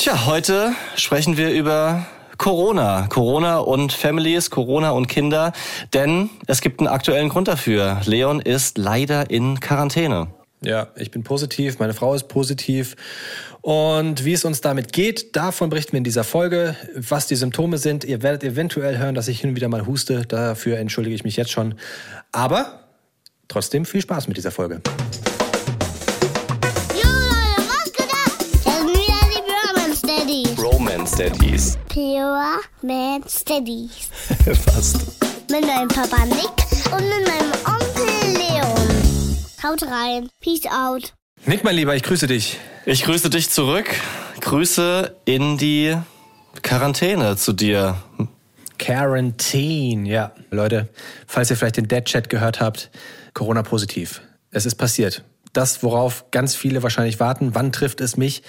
Tja, heute sprechen wir über Corona. Corona und Families, Corona und Kinder. Denn es gibt einen aktuellen Grund dafür. Leon ist leider in Quarantäne. Ja, ich bin positiv, meine Frau ist positiv. Und wie es uns damit geht, davon berichten wir in dieser Folge. Was die Symptome sind, ihr werdet eventuell hören, dass ich hin und wieder mal huste. Dafür entschuldige ich mich jetzt schon. Aber trotzdem viel Spaß mit dieser Folge. Daddies. Pure Man Steadies. Fast. Mit meinem Papa Nick und mit meinem Onkel Leon. Haut rein. Peace out. Nick, mein Lieber, ich grüße dich. Ich grüße dich zurück. Grüße in die Quarantäne zu dir. Quarantine, ja. Leute, falls ihr vielleicht den Dead-Chat gehört habt, Corona positiv. Es ist passiert. Das, worauf ganz viele wahrscheinlich warten, wann trifft es mich,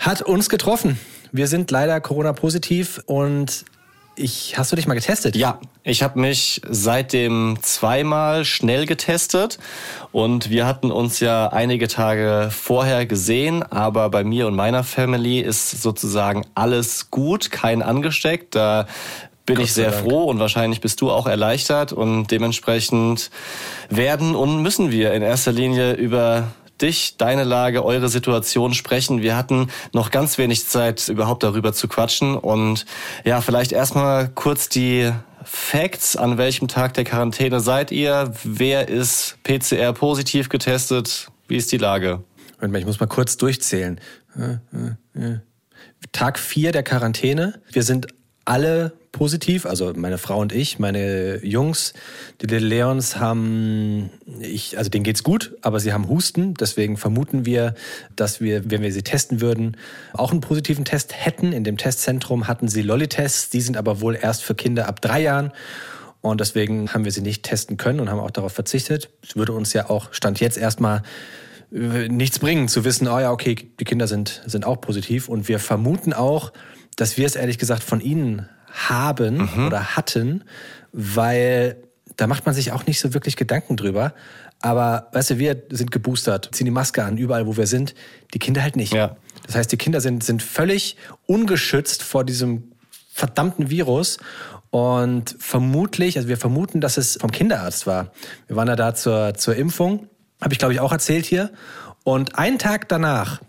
hat uns getroffen. Wir sind leider Corona positiv und ich, hast du dich mal getestet? Ja, ich habe mich seitdem zweimal schnell getestet und wir hatten uns ja einige Tage vorher gesehen, aber bei mir und meiner Family ist sozusagen alles gut, kein angesteckt. Da bin ich sehr Dank. froh und wahrscheinlich bist du auch erleichtert und dementsprechend werden und müssen wir in erster Linie über dich, deine Lage, eure Situation sprechen. Wir hatten noch ganz wenig Zeit, überhaupt darüber zu quatschen. Und ja, vielleicht erstmal kurz die Facts. An welchem Tag der Quarantäne seid ihr? Wer ist PCR positiv getestet? Wie ist die Lage? Moment mal, ich muss mal kurz durchzählen. Tag 4 der Quarantäne. Wir sind alle positiv, also meine Frau und ich, meine Jungs, die Little Leons haben, ich, also denen geht's gut, aber sie haben Husten. Deswegen vermuten wir, dass wir, wenn wir sie testen würden, auch einen positiven Test hätten. In dem Testzentrum hatten sie Lolli-Tests, die sind aber wohl erst für Kinder ab drei Jahren. Und deswegen haben wir sie nicht testen können und haben auch darauf verzichtet. Es würde uns ja auch, stand jetzt erstmal äh, nichts bringen, zu wissen, oh ja, okay, die Kinder sind, sind auch positiv. Und wir vermuten auch, dass wir es ehrlich gesagt von ihnen haben oder hatten, weil da macht man sich auch nicht so wirklich Gedanken drüber. Aber weißt du, wir sind geboostert, ziehen die Maske an, überall wo wir sind, die Kinder halt nicht. Ja. Das heißt, die Kinder sind, sind völlig ungeschützt vor diesem verdammten Virus. Und vermutlich, also wir vermuten, dass es vom Kinderarzt war. Wir waren ja da zur, zur Impfung, habe ich glaube ich auch erzählt hier. Und einen Tag danach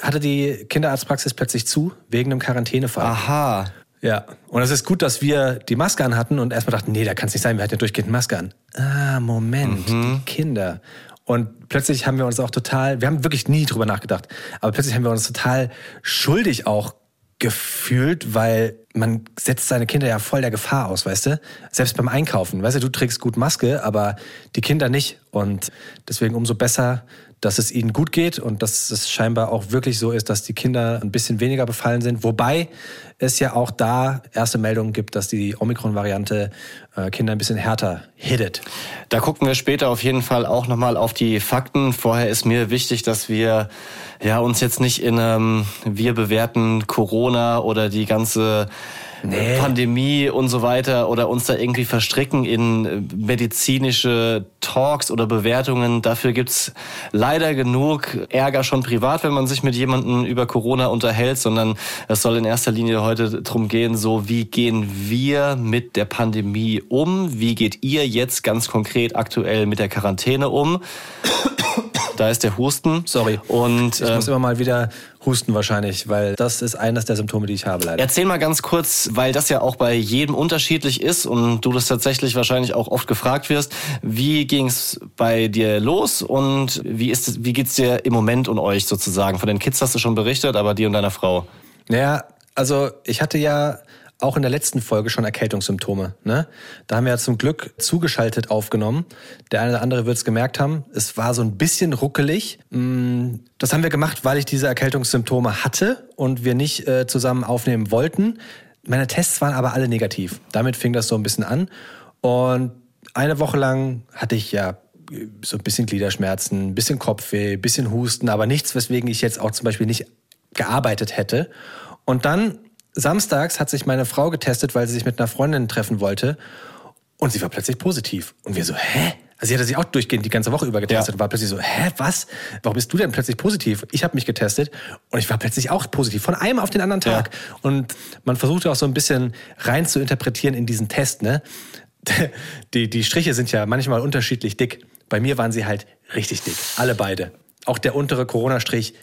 hatte die Kinderarztpraxis plötzlich zu, wegen einem Quarantänefall. Aha. Ja, und es ist gut, dass wir die Maske anhatten und erstmal dachten, nee, da kann es nicht sein, wir hatten ja durchgehend Maske an. Ah, Moment, die Kinder. Und plötzlich haben wir uns auch total, wir haben wirklich nie drüber nachgedacht, aber plötzlich haben wir uns total schuldig auch gefühlt, weil man setzt seine Kinder ja voll der Gefahr aus, weißt du? Selbst beim Einkaufen, weißt du, du trägst gut Maske, aber die Kinder nicht. Und deswegen umso besser, dass es ihnen gut geht und dass es scheinbar auch wirklich so ist, dass die Kinder ein bisschen weniger befallen sind. Wobei es ja auch da erste Meldungen gibt, dass die Omikron-Variante äh, Kinder ein bisschen härter hittet. Da gucken wir später auf jeden Fall auch nochmal auf die Fakten. Vorher ist mir wichtig, dass wir ja uns jetzt nicht in ähm, wir bewerten Corona oder die ganze Nee. Pandemie und so weiter oder uns da irgendwie verstricken in äh, medizinische Talks oder Bewertungen. Dafür gibt's leider genug Ärger schon privat, wenn man sich mit jemandem über Corona unterhält, sondern es soll in erster Linie heute drum gehen, so wie gehen wir mit der Pandemie um? Wie geht ihr jetzt ganz konkret aktuell mit der Quarantäne um? Da ist der Husten. Sorry. Und Ich äh, muss immer mal wieder husten wahrscheinlich, weil das ist eines der Symptome, die ich habe leider. Erzähl mal ganz kurz, weil das ja auch bei jedem unterschiedlich ist und du das tatsächlich wahrscheinlich auch oft gefragt wirst. Wie ging's bei dir los und wie ist es, wie geht's dir im Moment und euch sozusagen? Von den Kids hast du schon berichtet, aber dir und deiner Frau. Naja, also ich hatte ja auch in der letzten Folge schon Erkältungssymptome. Ne? Da haben wir ja zum Glück zugeschaltet aufgenommen. Der eine oder andere wird es gemerkt haben. Es war so ein bisschen ruckelig. Mm, Das haben wir gemacht, weil ich diese Erkältungssymptome hatte und wir nicht äh, zusammen aufnehmen wollten. Meine Tests waren aber alle negativ. Damit fing das so ein bisschen an. Und eine Woche lang hatte ich ja äh, so ein bisschen Gliederschmerzen, ein bisschen Kopfweh, ein bisschen Husten, aber nichts, weswegen ich jetzt auch zum Beispiel nicht gearbeitet hätte. Und dann samstags hat sich meine Frau getestet, weil sie sich mit einer Freundin treffen wollte. Und sie war plötzlich positiv. Und wir so, hä? Also sie hatte sich auch durchgehend die ganze Woche über getestet Ja. und war plötzlich so, hä, was? Warum bist du denn plötzlich positiv? Ich habe mich getestet und ich war plötzlich auch positiv, von einem auf den anderen Tag. Und man versucht auch so ein bisschen rein zu interpretieren in diesen Test, ne? Die, die Striche sind ja manchmal unterschiedlich dick. Bei mir waren sie halt richtig dick, alle beide. Auch der untere Corona-Strich,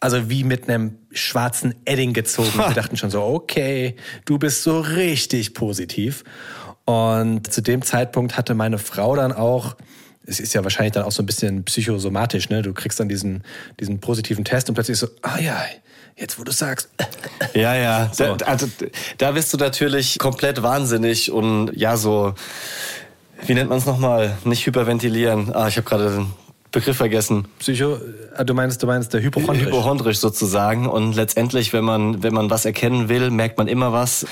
also wie mit einem schwarzen Edding gezogen. Wir dachten schon so, okay, du bist so richtig positiv. Und zu dem Zeitpunkt hatte meine Frau dann auch, es ist ja wahrscheinlich dann auch so ein bisschen psychosomatisch, ne? Du kriegst dann diesen, diesen positiven Test und plötzlich so, ah ja, jetzt wo du sagst. Ja, ja. So. Da, also, da bist du natürlich komplett wahnsinnig und ja, so, wie nennt man es nochmal? Nicht hyperventilieren. Ah, ich habe gerade Begriff vergessen. Psycho, äh, du meinst, du meinst der Hypochondrisch. Hypochondrisch sozusagen. Und letztendlich, wenn man, wenn man was erkennen will, merkt man immer was.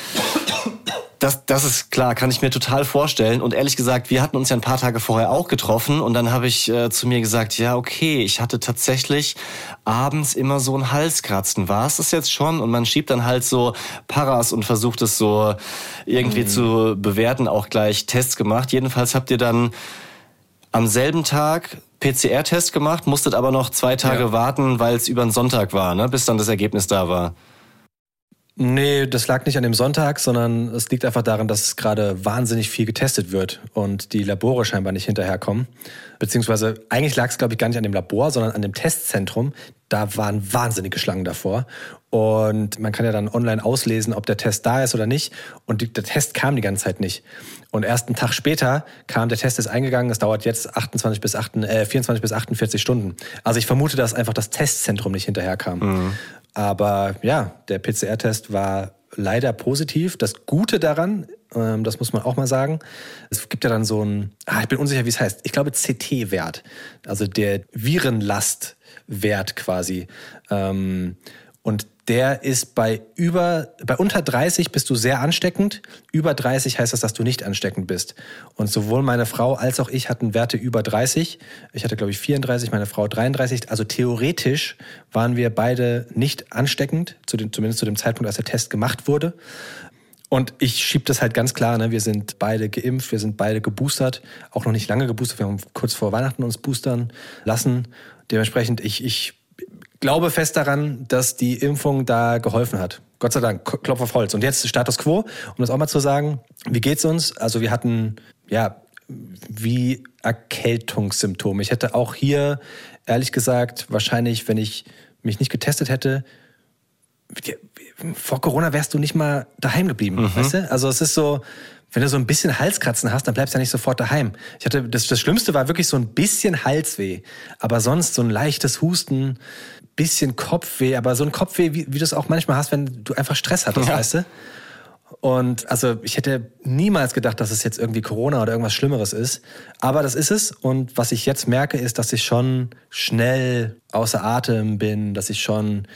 Das, das ist klar, kann ich mir total vorstellen. Und ehrlich gesagt, wir hatten uns ja ein paar Tage vorher auch getroffen und dann habe ich äh, zu mir gesagt, ja, okay, ich hatte tatsächlich abends immer so ein Halskratzen. War es das jetzt schon? Und man schiebt dann halt so Paras und versucht es so irgendwie zu bewerten, auch gleich Tests gemacht. Jedenfalls habt ihr dann am selben Tag PCR-Test gemacht, musstet aber noch zwei Tage Ja. warten, weil es über den Sonntag war, ne? bis dann das Ergebnis da war. Nee, das lag nicht an dem Sonntag, sondern es liegt einfach daran, dass gerade wahnsinnig viel getestet wird und die Labore scheinbar nicht hinterherkommen. Beziehungsweise eigentlich lag es, glaube ich, gar nicht an dem Labor, sondern an dem Testzentrum. Da waren wahnsinnige Schlangen davor. Und man kann ja dann online auslesen, ob der Test da ist oder nicht. Und die, der Test kam die ganze Zeit nicht. Und erst einen Tag später kam, der Test ist eingegangen, es dauert jetzt 28 bis 8, äh, 24 bis 48 Stunden. Also ich vermute, dass einfach das Testzentrum nicht hinterherkam. Aber ja, der PCR-Test war leider positiv. Das Gute daran, ähm, das muss man auch mal sagen, es gibt ja dann so ein, ah, ich bin unsicher, wie es heißt. Ich glaube CT-Wert, also der Virenlastwert quasi. Ähm, und der ist bei über, bei unter 30 bist du sehr ansteckend. Über 30 heißt das, dass du nicht ansteckend bist. Und sowohl meine Frau als auch ich hatten Werte über 30. Ich hatte, glaube ich, 34, meine Frau 33. Also theoretisch waren wir beide nicht ansteckend, zu dem, zumindest zu dem Zeitpunkt, als der Test gemacht wurde. Und ich schieb das halt ganz klar, ne? wir sind beide geimpft, wir sind beide geboostert, auch noch nicht lange geboostert, wir haben kurz vor Weihnachten uns boostern lassen. Dementsprechend, ich, ich glaube fest daran, dass die Impfung da geholfen hat. Gott sei Dank, Klopf auf Holz. Und jetzt Status Quo, um das auch mal zu sagen, wie geht's uns? Also wir hatten, ja, wie Erkältungssymptome. Ich hätte auch hier, ehrlich gesagt, wahrscheinlich, wenn ich mich nicht getestet hätte, vor Corona wärst du nicht mal daheim geblieben, weißt du? Also es ist so, wenn du so ein bisschen Halskratzen hast, dann bleibst du ja nicht sofort daheim. Ich hatte, das, das Schlimmste war wirklich so ein bisschen Halsweh, aber sonst so ein leichtes Husten, bisschen Kopfweh, aber so ein Kopfweh, wie, wie du es auch manchmal hast, wenn du einfach Stress hattest, Ja. weißt du? Und also ich hätte niemals gedacht, dass es jetzt irgendwie Corona oder irgendwas Schlimmeres ist. Aber das ist es. Und was ich jetzt merke, ist, dass ich schon schnell außer Atem bin, dass ich schon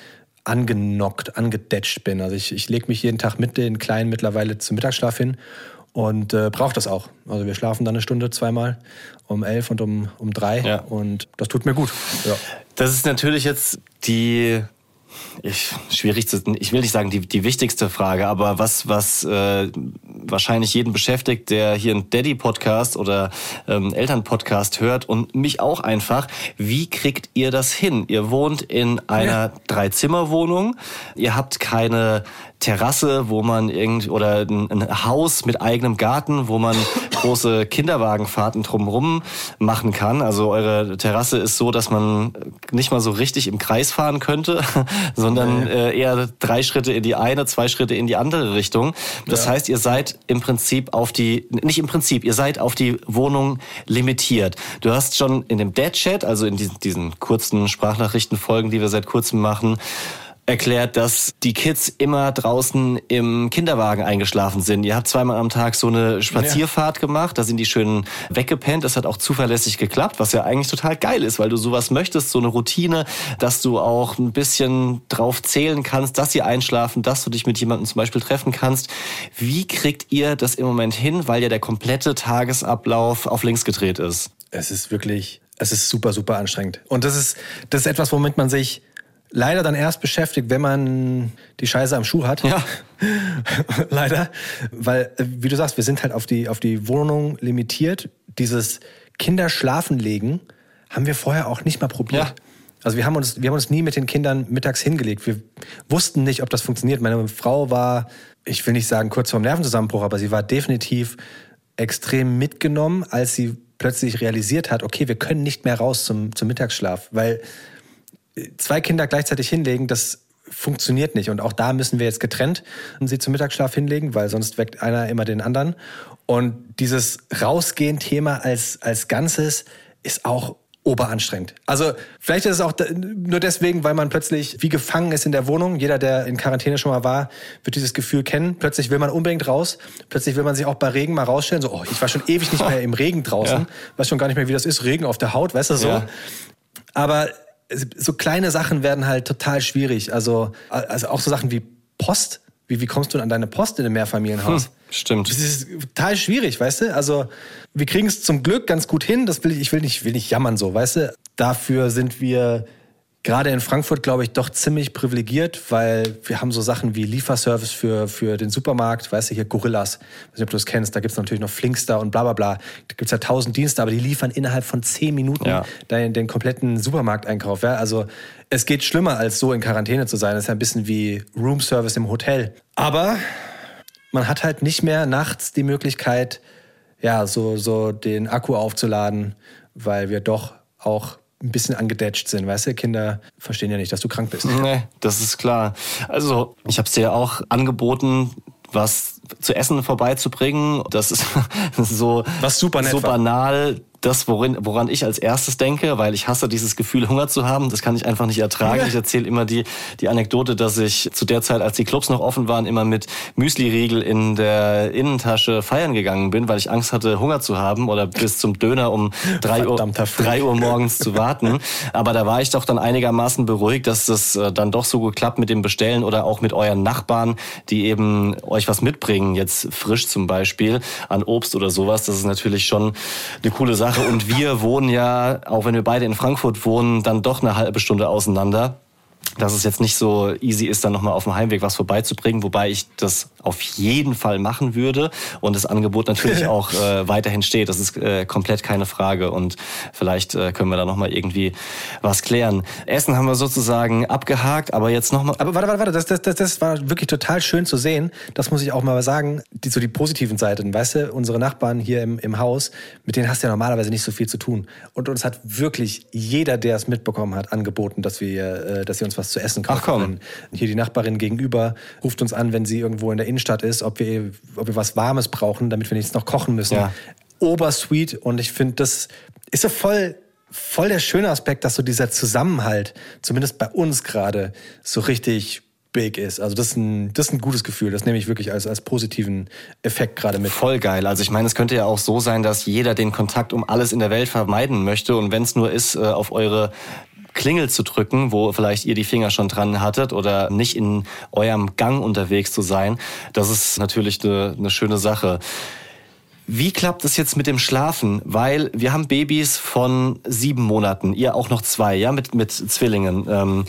angenockt, angedetscht bin. Also ich, ich lege mich jeden Tag mit den Kleinen mittlerweile zum Mittagsschlaf hin und äh, brauche das auch. Also wir schlafen dann eine Stunde zweimal, um elf und um, um drei. Ja. Und das tut mir gut. Ja. Das ist natürlich jetzt die ich, schwierig zu, ich will nicht sagen die, die wichtigste Frage, aber was, was äh, wahrscheinlich jeden beschäftigt, der hier einen Daddy-Podcast oder ähm, Eltern-Podcast hört und mich auch einfach, wie kriegt ihr das hin? Ihr wohnt in einer Dreizimmerwohnung, ihr habt keine Terrasse, wo man irgend oder ein, ein Haus mit eigenem Garten, wo man große Kinderwagenfahrten drumherum machen kann. Also eure Terrasse ist so, dass man nicht mal so richtig im Kreis fahren könnte, sondern äh, eher drei Schritte in die eine, zwei Schritte in die andere Richtung. Das Ja. heißt, ihr seid im Prinzip auf die, nicht im Prinzip, ihr seid auf die Wohnung limitiert. Du hast schon in dem Dad-Chat, also in diesen, diesen kurzen Sprachnachrichtenfolgen, die wir seit kurzem machen, erklärt, dass die Kids immer draußen im Kinderwagen eingeschlafen sind. Ihr habt zweimal am Tag so eine Spazierfahrt gemacht, da sind die schön weggepennt. Das hat auch zuverlässig geklappt, was ja eigentlich total geil ist, weil du sowas möchtest, so eine Routine, dass du auch ein bisschen drauf zählen kannst, dass sie einschlafen, dass du dich mit jemandem zum Beispiel treffen kannst. Wie kriegt ihr das im Moment hin, weil ja der komplette Tagesablauf auf links gedreht ist? Es ist wirklich, es ist super, super anstrengend. Und das ist, das ist etwas, womit man sich leider dann erst beschäftigt, wenn man die Scheiße am Schuh hat. Ja. leider. Weil, äh, wie du sagst, wir sind halt auf die, auf die Wohnung limitiert. Dieses Kinder schlafen legen haben wir vorher auch nicht mal probiert. Ja. Also wir haben uns, wir haben uns nie mit den Kindern mittags hingelegt. Wir wussten nicht, ob das funktioniert. Meine Frau war, ich will nicht sagen kurz vorm Nervenzusammenbruch, aber sie war definitiv extrem mitgenommen, als sie plötzlich realisiert hat, okay, wir können nicht mehr raus zum, zum Mittagsschlaf, weil zwei Kinder gleichzeitig hinlegen, das funktioniert nicht. Und auch da müssen wir jetzt getrennt sie zum Mittagsschlaf hinlegen, weil sonst weckt einer immer den anderen. Und dieses Rausgehen-Thema als, als Ganzes ist auch oberanstrengend. Also vielleicht ist es auch nur deswegen, weil man plötzlich wie gefangen ist in der Wohnung. Jeder, der in Quarantäne schon mal war, wird dieses Gefühl kennen. Plötzlich will man unbedingt raus. Plötzlich will man sich auch bei Regen mal rausstellen. So, oh, ich war schon ewig nicht mehr im Regen draußen. Ja. Weiß schon gar nicht mehr, wie das ist. Regen auf der Haut, weißt du so. Ja. Aber so kleine Sachen werden halt total schwierig. Also, also auch so Sachen wie Post. Wie, wie kommst du an deine Post in einem Mehrfamilienhaus? Hm, stimmt. Das ist total schwierig, weißt du? Also, wir kriegen es zum Glück ganz gut hin. Das will ich, ich will nicht, will nicht jammern so, weißt du? Dafür sind wir gerade in Frankfurt, glaube ich, doch ziemlich privilegiert, weil wir haben so Sachen wie Lieferservice für, für den Supermarkt, weißt du, hier Gorillas, weiß nicht, ob du das kennst, da gibt's natürlich noch Flinkster und bla bla bla. Da gibt's ja tausend Dienste, aber die liefern innerhalb von zehn Minuten ja. den, den kompletten Supermarkteinkauf. Ja? Also es geht schlimmer, als so in Quarantäne zu sein. Das ist ja ein bisschen wie Roomservice im Hotel. Aber man hat halt nicht mehr nachts die Möglichkeit, ja, so, so den Akku aufzuladen, weil wir doch auch ein bisschen angedetscht sind. Weißt du, Kinder verstehen ja nicht, dass du krank bist. Nee, das ist klar. Also, ich habe es dir auch angeboten, was zu essen vorbeizubringen. Das ist so, was super nett so banal das, worin, woran ich als erstes denke, weil ich hasse dieses Gefühl, Hunger zu haben. Das kann ich einfach nicht ertragen. Ich erzähle immer die, die Anekdote, dass ich zu der Zeit, als die Clubs noch offen waren, immer mit Müsli-Riegel in der Innentasche feiern gegangen bin, weil ich Angst hatte, Hunger zu haben oder bis zum Döner um drei Uhr, drei Uhr morgens zu warten. Aber da war ich doch dann einigermaßen beruhigt, dass das äh, dann doch so gut klappt mit dem Bestellen oder auch mit euren Nachbarn, die eben euch was mitbringen, jetzt frisch zum Beispiel an Obst oder sowas. Das ist natürlich schon eine coole Sache. Sache. Und wir wohnen ja, auch wenn wir beide in Frankfurt wohnen, dann doch eine halbe Stunde auseinander dass es jetzt nicht so easy ist, dann nochmal auf dem Heimweg was vorbeizubringen, wobei ich das auf jeden Fall machen würde und das Angebot natürlich auch äh, weiterhin steht. Das ist äh, komplett keine Frage und vielleicht äh, können wir da nochmal irgendwie was klären. Essen haben wir sozusagen abgehakt, aber jetzt nochmal... Aber warte, warte, warte, das, das, das, das war wirklich total schön zu sehen. Das muss ich auch mal sagen, die, so die positiven Seiten. Weißt du, unsere Nachbarn hier im, im Haus, mit denen hast du ja normalerweise nicht so viel zu tun. Und uns hat wirklich jeder, der es mitbekommen hat, angeboten, dass wir, äh, dass sie uns was zu essen kaufen Ach komm. Können. Hier die Nachbarin gegenüber ruft uns an, wenn sie irgendwo in der Innenstadt ist, ob wir, ob wir was Warmes brauchen, damit wir nichts noch kochen müssen. Ja. Obersweet und ich finde, das ist so voll voll der schöne Aspekt, dass so dieser Zusammenhalt, zumindest bei uns gerade, so richtig big ist. Also das ist ein, das ist ein gutes Gefühl. Das nehme ich wirklich als, als positiven Effekt gerade mit. Voll geil. Also ich meine, es könnte ja auch so sein, dass jeder den Kontakt um alles in der Welt vermeiden möchte. Und wenn es nur ist, äh, auf eure Klingel zu drücken, wo vielleicht ihr die Finger schon dran hattet oder nicht in eurem Gang unterwegs zu sein. Das ist natürlich eine, eine schöne Sache. Wie klappt es jetzt mit dem Schlafen? Weil wir haben Babys von sieben Monaten, ihr auch noch zwei, ja, mit, mit Zwillingen. Ähm,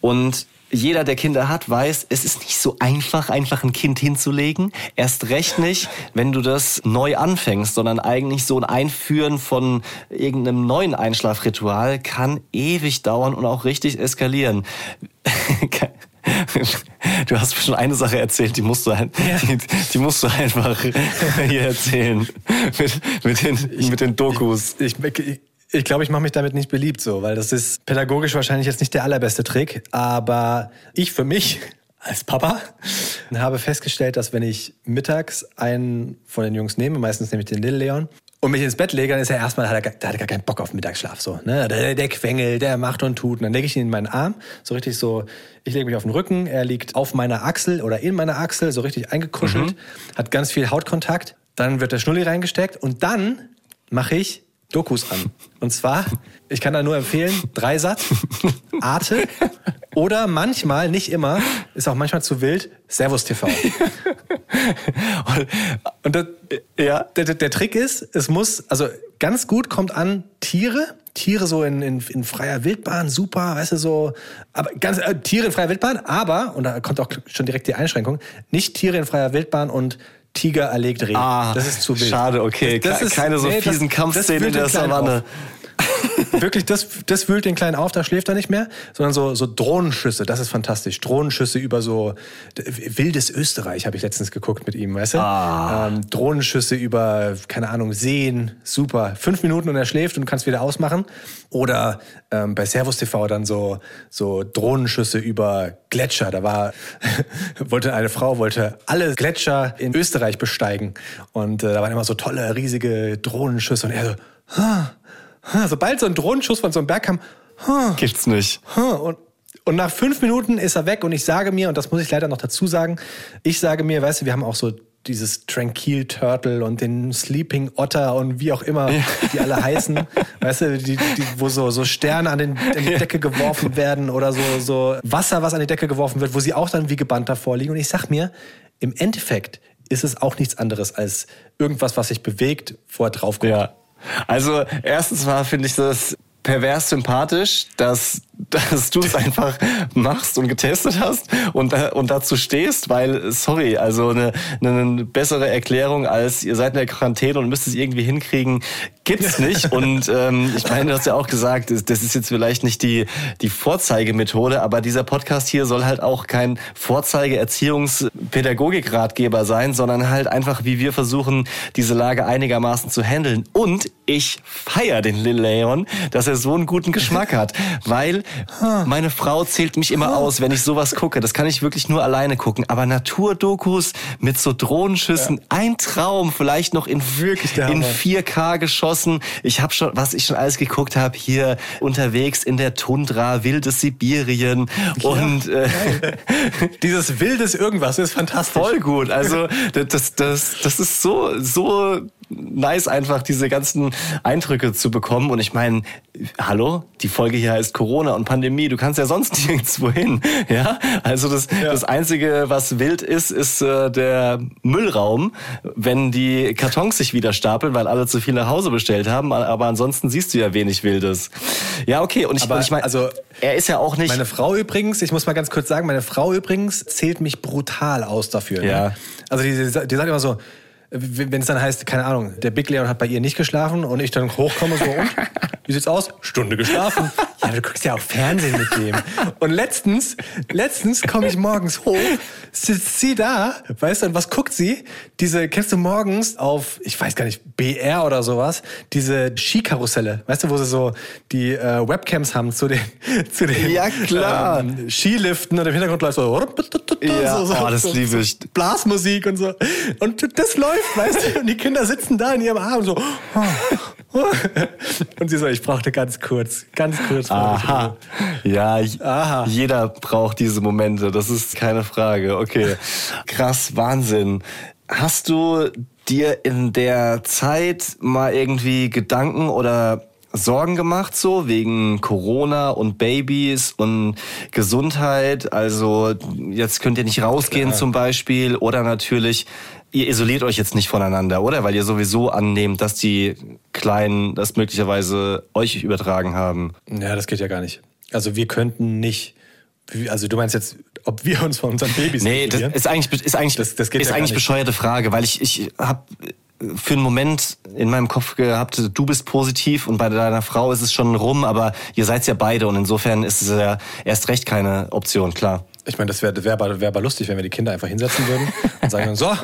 und jeder, der Kinder hat, weiß, es ist nicht so einfach, einfach ein Kind hinzulegen. Erst recht nicht, wenn du das neu anfängst, sondern eigentlich so ein Einführen von irgendeinem neuen Einschlafritual kann ewig dauern und auch richtig eskalieren. Du hast mir schon eine Sache erzählt, die musst du, ja. die, die, musst du einfach hier erzählen. Mit, mit, den, mit den Dokus. Ich, ich, ich glaube, ich mache mich damit nicht beliebt so, weil das ist pädagogisch wahrscheinlich jetzt nicht der allerbeste Trick. Aber ich für mich als Papa habe festgestellt, dass wenn ich mittags einen von den Jungs nehme, meistens nehme ich den Little Leon, und mich ins Bett lege, dann ist er erstmal, hat er, da hat gar keinen Bock auf Mittagsschlaf. So, ne? der, der quengelt, der macht und tut. Und dann lege ich ihn in meinen Arm, so richtig so, ich lege mich auf den Rücken, er liegt auf meiner Achsel oder in meiner Achsel, so richtig eingekuschelt, mhm. hat ganz viel Hautkontakt. Dann wird der Schnulli reingesteckt und dann mache ich Dokus an. Und zwar, ich kann da nur empfehlen, Dreisat, Arte oder manchmal, nicht immer, ist auch manchmal zu wild, Servus TV. und das, ja. der, der Trick ist, es muss, also ganz gut kommt an Tiere, Tiere so in, in, in freier Wildbahn, super, weißt du, so, aber ganz, äh, Tiere in freier Wildbahn, aber, und da kommt auch schon direkt die Einschränkung, nicht Tiere in freier Wildbahn und Tiger erlegt Reh. Ah, das ist zu wild. Schade, okay. Das Ke- ist- Keine so nee, das- fiesen das Kampfszenen wühlt in der Savanne. Wirklich, das, das wühlt den Kleinen auf, da schläft er nicht mehr, sondern so, so Drohnenschüsse, das ist fantastisch. Drohnenschüsse über so wildes Österreich habe ich letztens geguckt mit ihm, weißt du? Ah. Ähm, Drohnenschüsse über, keine Ahnung, Seen, super. Fünf Minuten und er schläft und du kannst wieder ausmachen. Oder ähm, bei Servus TV dann so, so Drohnenschüsse über Gletscher. Da war, wollte eine Frau, wollte alle Gletscher in Österreich besteigen. Und äh, da waren immer so tolle, riesige Drohnenschüsse und er so, ha. Sobald so ein Drohnenschuss von so einem Berg kam, Gibt's nicht. und und nach fünf Minuten ist er weg und ich sage mir, und das muss ich leider noch dazu sagen, ich sage mir, weißt du, wir haben auch so dieses Tranquil Turtle und den Sleeping Otter und wie auch immer die alle heißen, weißt du, die, die, wo so, so Sterne an, den, an die Decke geworfen werden oder so, so Wasser, was an die Decke geworfen wird, wo sie auch dann wie gebannt davor liegen. Und ich sag mir, im Endeffekt ist es auch nichts anderes als irgendwas, was sich bewegt, vorher drauf guckt. Ja. Also erstens mal finde ich das pervers sympathisch, dass, dass du es einfach machst und getestet hast und, da, und dazu stehst, weil, sorry, also eine, eine bessere Erklärung als ihr seid in der Quarantäne und müsst es irgendwie hinkriegen, gibt's nicht. Und ähm, ich meine, du hast ja auch gesagt, das das ist jetzt vielleicht nicht die, die Vorzeigemethode, aber dieser Podcast hier soll halt auch kein Vorzeige-Erziehungspädagogik-Ratgeber sein, sondern halt einfach, wie wir versuchen, diese Lage einigermaßen zu handeln. Und ich feier den Lil Leon, dass er so einen guten Geschmack hat, weil meine Frau zählt mich immer aus, wenn ich sowas gucke. Das kann ich wirklich nur alleine gucken. Aber Naturdokus mit so Drohnenschüssen, ein Traum, vielleicht noch in, Wirklich in Hammer. 4K geschossen. Ich habe schon, was ich schon alles geguckt habe, hier unterwegs in der Tundra, wildes Sibirien und äh, Dieses wildes Irgendwas ist fantastisch. voll gut. Also das, das, das ist so, so nice einfach diese ganzen Eindrücke zu bekommen. Und ich meine, hallo, die Folge hier heißt Corona und Pandemie. Du kannst ja sonst nirgendwo hin. Ja, also das, das Einzige, was wild ist, ist äh, der Müllraum, wenn die Kartons sich wieder stapeln, weil alle zu viel nach Hause bestellt haben. Aber ansonsten siehst du ja wenig Wildes. Ja, okay. Und ich, Aber und ich meine, also, er ist ja auch nicht. Meine Frau übrigens, ich muss mal ganz kurz sagen, meine Frau übrigens zählt mich brutal aus dafür. Ne? Ja. Also die, die sagt immer so, wenn es dann heißt, keine Ahnung, der Big Leon hat bei ihr nicht geschlafen und ich dann hochkomme so und wie sieht's aus? Stunde geschlafen. Ja, du guckst ja auch Fernsehen mit dem. Und letztens, letztens komme ich morgens hoch, sitzt sie da, weißt du, und was guckt sie? Diese, kennst du morgens auf, ich weiß gar nicht, BR oder sowas, diese Skikarusselle, weißt du, wo sie so die äh, Webcams haben zu den, zu den Ja, klar. Ähm, Skiliften und im Hintergrund läuft so, Ja, so, so, oh, das so, liebe ich. so Blasmusik und so. Und das läuft, weißt du, und die Kinder sitzen da in ihrem Arm so. Und sie so, ich brauchte ganz kurz, ganz kurz. Aha. Ja, Aha. jeder braucht diese Momente, das ist keine Frage. Okay. Krass, Wahnsinn. Hast du dir in der Zeit mal irgendwie Gedanken oder Sorgen gemacht, so wegen Corona und Babys und Gesundheit? Also jetzt könnt ihr nicht rausgehen zum Beispiel oder natürlich ihr isoliert euch jetzt nicht voneinander, oder? Weil ihr sowieso annehmt, dass die Kleinen das möglicherweise euch übertragen haben. Ja, das geht ja gar nicht. Also wir könnten nicht, also du meinst jetzt, ob wir uns von unseren Babys Nee, das ist eigentlich, ist eigentlich, Das- das geht ist ja eigentlich bescheuerte Frage, weil ich, ich habe für einen Moment in meinem Kopf gehabt, du bist positiv und bei deiner Frau ist es schon rum, aber ihr seid ja beide und insofern ist es ja erst recht keine Option, klar. Ich meine, das wäre wär, wär aber lustig, wenn wir die Kinder einfach hinsetzen würden und sagen dann, so,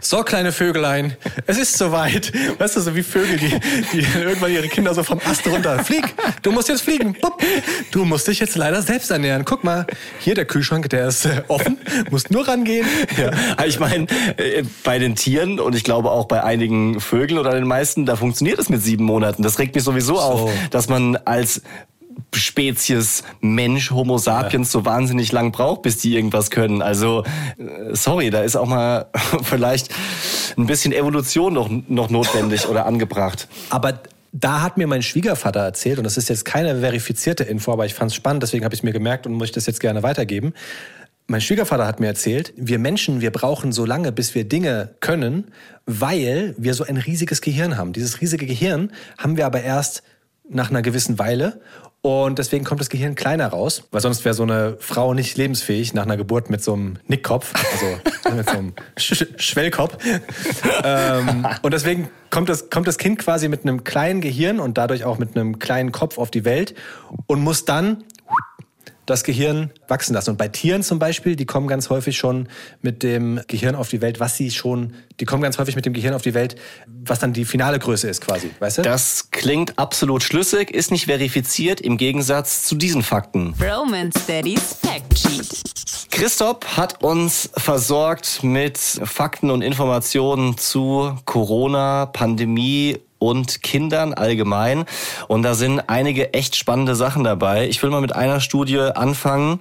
so kleine Vögelein, es ist soweit. Weißt du, so wie Vögel, die, die irgendwann ihre Kinder so vom Ast runter, flieg, du musst jetzt fliegen, Pup. du musst dich jetzt leider selbst ernähren. Guck mal, hier der Kühlschrank, der ist äh, offen, musst nur rangehen. Ja, ich meine, äh, bei den Tieren und ich glaube auch bei einigen Vögeln oder den meisten, da funktioniert es mit sieben Monaten. Das regt mich sowieso auf, dass man als Spezies Mensch, Homo sapiens so wahnsinnig lang braucht, bis die irgendwas können. Also, äh, sorry, da ist auch mal vielleicht ein bisschen Evolution noch, noch notwendig oder angebracht. Aber da hat mir mein Schwiegervater erzählt, und das ist jetzt keine verifizierte Info, aber ich fand es spannend, deswegen habe ich es mir gemerkt und möchte das jetzt gerne weitergeben. Mein Schwiegervater hat mir erzählt, wir Menschen, wir brauchen so lange, bis wir Dinge können, weil wir so ein riesiges Gehirn haben. Dieses riesige Gehirn haben wir aber erst nach einer gewissen Weile Und deswegen kommt das Gehirn kleiner raus, weil sonst wäre so eine Frau nicht lebensfähig nach einer Geburt mit so einem Nickkopf, also mit so einem Sch Schwellkopf. ähm, und deswegen kommt das, kommt das Kind quasi mit einem kleinen Gehirn und dadurch auch mit einem kleinen Kopf auf die Welt und muss dann das Gehirn wachsen lassen. Und bei Tieren zum Beispiel, die kommen ganz häufig schon mit dem Gehirn auf die Welt, was sie schon, die kommen ganz häufig mit dem Gehirn auf die Welt, was dann die finale Größe ist quasi, weißt du? Das klingt absolut schlüssig, ist nicht verifiziert im Gegensatz zu diesen Fakten. Roman Steadies Fact Sheet. Christoph hat uns versorgt mit Fakten und Informationen zu Corona, Pandemie und Kindern allgemein. Und da sind einige echt spannende Sachen dabei. Ich will mal mit einer Studie anfangen,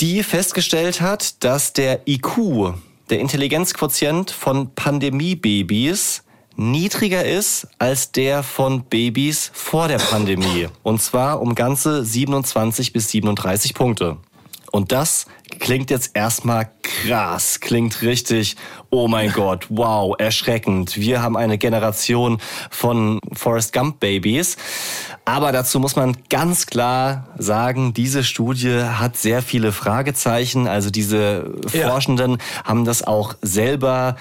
die festgestellt hat, dass der IQ, der Intelligenzquotient von Pandemiebabys, niedriger ist als der von Babys vor der Pandemie. Und zwar um ganze 27 bis 37 Punkte. Und das klingt jetzt erstmal krass, klingt richtig, oh mein Gott, wow, erschreckend. Wir haben eine Generation von Forrest Gump Babys. Aber dazu muss man ganz klar sagen, diese Studie hat sehr viele Fragezeichen. Also diese Ja. Forschenden haben das auch selber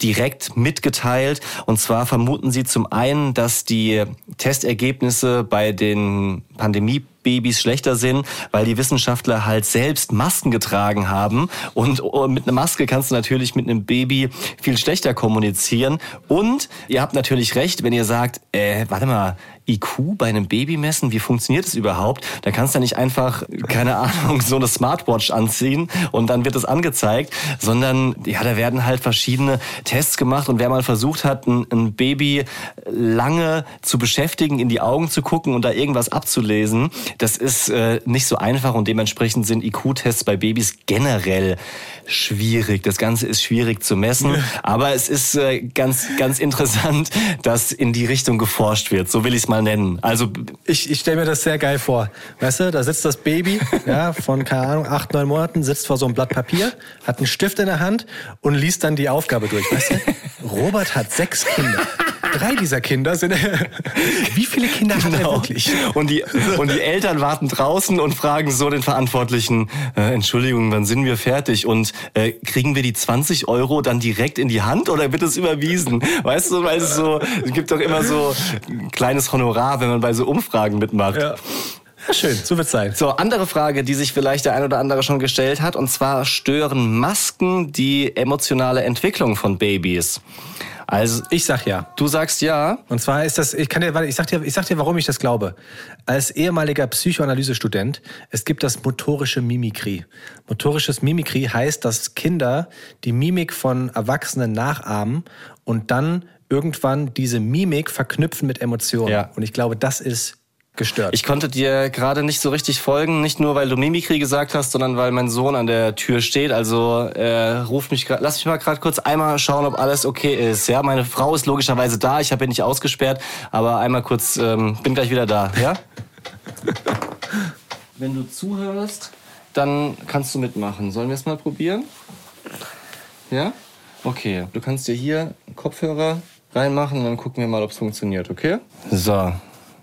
direkt mitgeteilt. Und zwar vermuten sie zum einen, dass die Testergebnisse bei den Pandemiebabys schlechter sind, weil die Wissenschaftler halt selbst Masken getragen haben. Und mit einer Maske kannst du natürlich mit einem Baby viel schlechter kommunizieren. Und ihr habt natürlich recht, wenn ihr sagt, äh, warte mal, IQ bei einem Baby messen, wie funktioniert das überhaupt? Da kannst du ja nicht einfach, keine Ahnung, so eine Smartwatch anziehen und dann wird es angezeigt, sondern ja, da werden halt verschiedene Tests gemacht und wer mal versucht hat, ein, ein Baby lange zu beschäftigen, in die Augen zu gucken und da irgendwas abzulesen, das ist äh, nicht so einfach und dementsprechend sind IQ-Tests bei Babys generell schwierig. Das Ganze ist schwierig zu messen, aber es ist äh, ganz, ganz interessant, dass in die Richtung geforscht wird. So will ich es mal nennen. Also Ich, ich stelle mir das sehr geil vor. Weißt du, da sitzt das Baby ja, von, keine Ahnung, acht, neun Monaten, sitzt vor so einem Blatt Papier, hat einen Stift in der Hand und liest dann die Aufgabe durch. Weißt du? Robert hat sechs Kinder. Drei dieser Kinder sind. Wie viele Kinder hat er wirklich? Und die, und die Eltern warten draußen und fragen so den Verantwortlichen, äh, Entschuldigung, wann sind wir fertig? Und äh, kriegen wir die 20 Euro dann direkt in die Hand oder wird es überwiesen? Weißt du, weil es so, es gibt doch immer so ein kleines Honorar, wenn man bei so Umfragen mitmacht. Ja. Ja, schön, so wird's sein. So, andere Frage, die sich vielleicht der ein oder andere schon gestellt hat, und zwar stören Masken die emotionale Entwicklung von Babys? Also, Ich sag ja. du sagst ja. Und zwar ist das, ich kann dir, warte, ich sag dir, ich sag dir, warum ich das glaube. Als ehemaliger Psychoanalysestudent, es gibt das motorische Mimikrie. Motorisches Mimikrie heißt, dass Kinder die Mimik von Erwachsenen nachahmen und dann irgendwann diese Mimik verknüpfen mit Emotionen. Ja. Und ich glaube, das ist gestört. Ich konnte dir gerade nicht so richtig folgen, nicht nur weil du Mimikry gesagt hast, sondern weil mein Sohn an der Tür steht. Also äh, ruf mich lass mich mal gerade kurz einmal schauen, ob alles okay ist. Ja, meine Frau ist logischerweise da. Ich habe ihn nicht ausgesperrt, aber einmal kurz, ähm, bin gleich wieder da. Ja. Wenn du zuhörst, dann kannst du mitmachen. Sollen wir es mal probieren? Ja? Okay. Du kannst dir hier Kopfhörer reinmachen und dann gucken wir mal, ob es funktioniert, okay? So.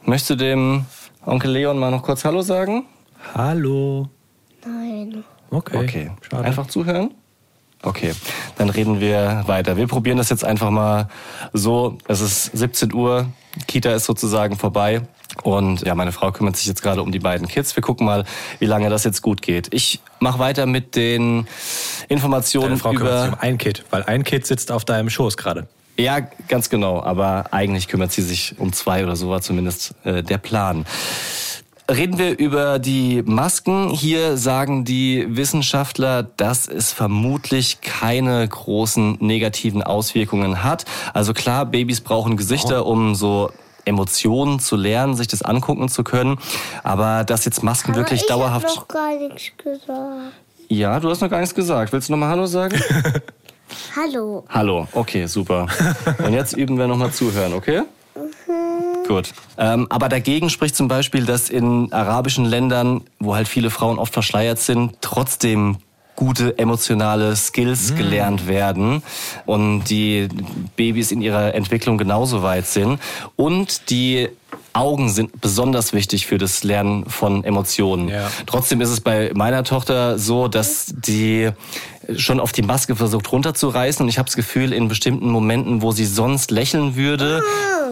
Möchtest du dem Onkel Leon mal noch kurz Hallo sagen? Hallo. Nein. Okay. Okay. Schade. Einfach zuhören? Okay, dann reden wir weiter. Wir probieren das jetzt einfach mal so. Es ist 17 Uhr, Kita ist sozusagen vorbei. Und ja, meine Frau kümmert sich jetzt gerade um die beiden Kids. Wir gucken mal, wie lange das jetzt gut geht. Ich mache weiter mit den Informationen Deine Frau kümmert sich über. um ein Kind, weil ein Kind sitzt auf deinem Schoß gerade. Ja, ganz genau. Aber eigentlich kümmert sie sich um zwei oder so war zumindest äh, der Plan. Reden wir über die Masken. Hier sagen die Wissenschaftler, dass es vermutlich keine großen negativen Auswirkungen hat. Also klar, Babys brauchen Gesichter, um so Emotionen zu lernen, sich das angucken zu können. Aber dass jetzt Masken wirklich ich dauerhaft. Hab noch gar nichts gesagt. Ja, du hast noch gar nichts gesagt. Willst du noch mal Hallo sagen? Hallo. Hallo, okay, super. Und jetzt üben wir nochmal zuhören, okay? Gut. Ähm, aber dagegen spricht zum Beispiel, dass in arabischen Ländern, wo halt viele Frauen oft verschleiert sind, trotzdem gute emotionale Skills gelernt werden und die Babys in ihrer Entwicklung genauso weit sind. Und die Augen sind besonders wichtig für das Lernen von Emotionen. Ja. Trotzdem ist es bei meiner Tochter so, dass die schon auf die Maske versucht runterzureißen und ich habe das Gefühl, in bestimmten Momenten, wo sie sonst lächeln würde,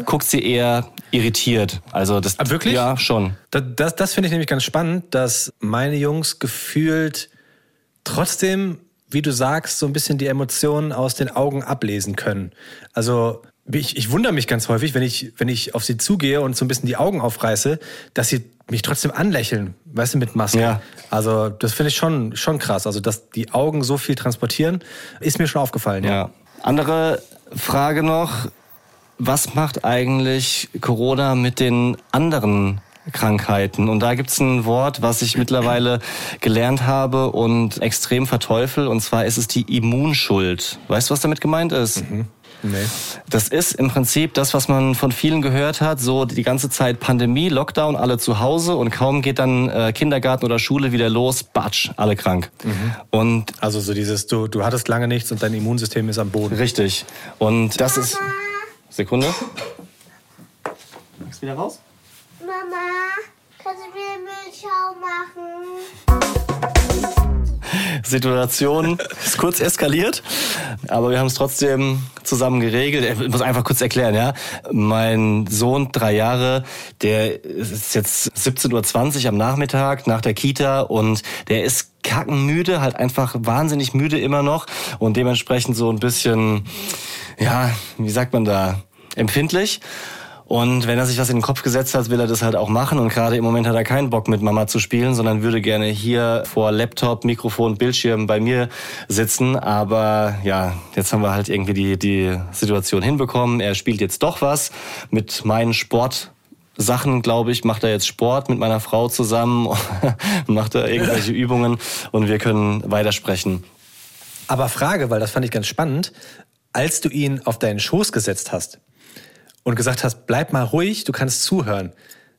guckt sie eher irritiert. Also das Ah, wirklich? Ja, schon. Das, das, das finde ich nämlich ganz spannend, dass meine Jungs gefühlt trotzdem, wie du sagst, so ein bisschen die Emotionen aus den Augen ablesen können. Also ich, ich wundere mich ganz häufig, wenn ich, wenn ich auf sie zugehe und so ein bisschen die Augen aufreiße, dass sie mich trotzdem anlächeln, weißt du, mit Maske. Ja. Also das finde ich schon, schon krass. Also dass die Augen so viel transportieren, ist mir schon aufgefallen. Ja. Ja. Andere Frage noch. Was macht eigentlich Corona mit den anderen Krankheiten? Und da gibt's ein Wort, was ich mittlerweile gelernt habe und extrem verteufel. Und zwar ist es die Immunschuld. Weißt du, was damit gemeint ist? Nee. Das ist im Prinzip das, was man von vielen gehört hat, so die ganze Zeit Pandemie, Lockdown, alle zu Hause und kaum geht dann äh, Kindergarten oder Schule wieder los, batsch, alle krank. Und Also so dieses, du, du hattest lange nichts und dein Immunsystem ist am Boden. Richtig. Und das ist. Sekunde. Ist wieder raus? Mama, kannst du mir Milchschau machen? Situation ist kurz eskaliert, aber wir haben es trotzdem zusammen geregelt. Ich muss einfach kurz erklären, ja. Mein Sohn, drei Jahre, der ist jetzt 17.20 Uhr am Nachmittag nach der Kita und der ist kackenmüde, halt einfach wahnsinnig müde immer noch und dementsprechend so ein bisschen, ja, wie sagt man da, empfindlich. Und wenn er sich was in den Kopf gesetzt hat, will er das halt auch machen. Und gerade im Moment hat er keinen Bock mit Mama zu spielen, sondern würde gerne hier vor Laptop, Mikrofon, Bildschirm bei mir sitzen. Aber ja, jetzt haben wir halt irgendwie die, die Situation hinbekommen. Er spielt jetzt doch was mit meinen Sport. Sachen, glaube ich, macht er jetzt Sport mit meiner Frau zusammen, macht er irgendwelche Übungen und wir können weitersprechen. Aber Frage, weil das fand ich ganz spannend, als du ihn auf deinen Schoß gesetzt hast und gesagt hast, bleib mal ruhig, du kannst zuhören.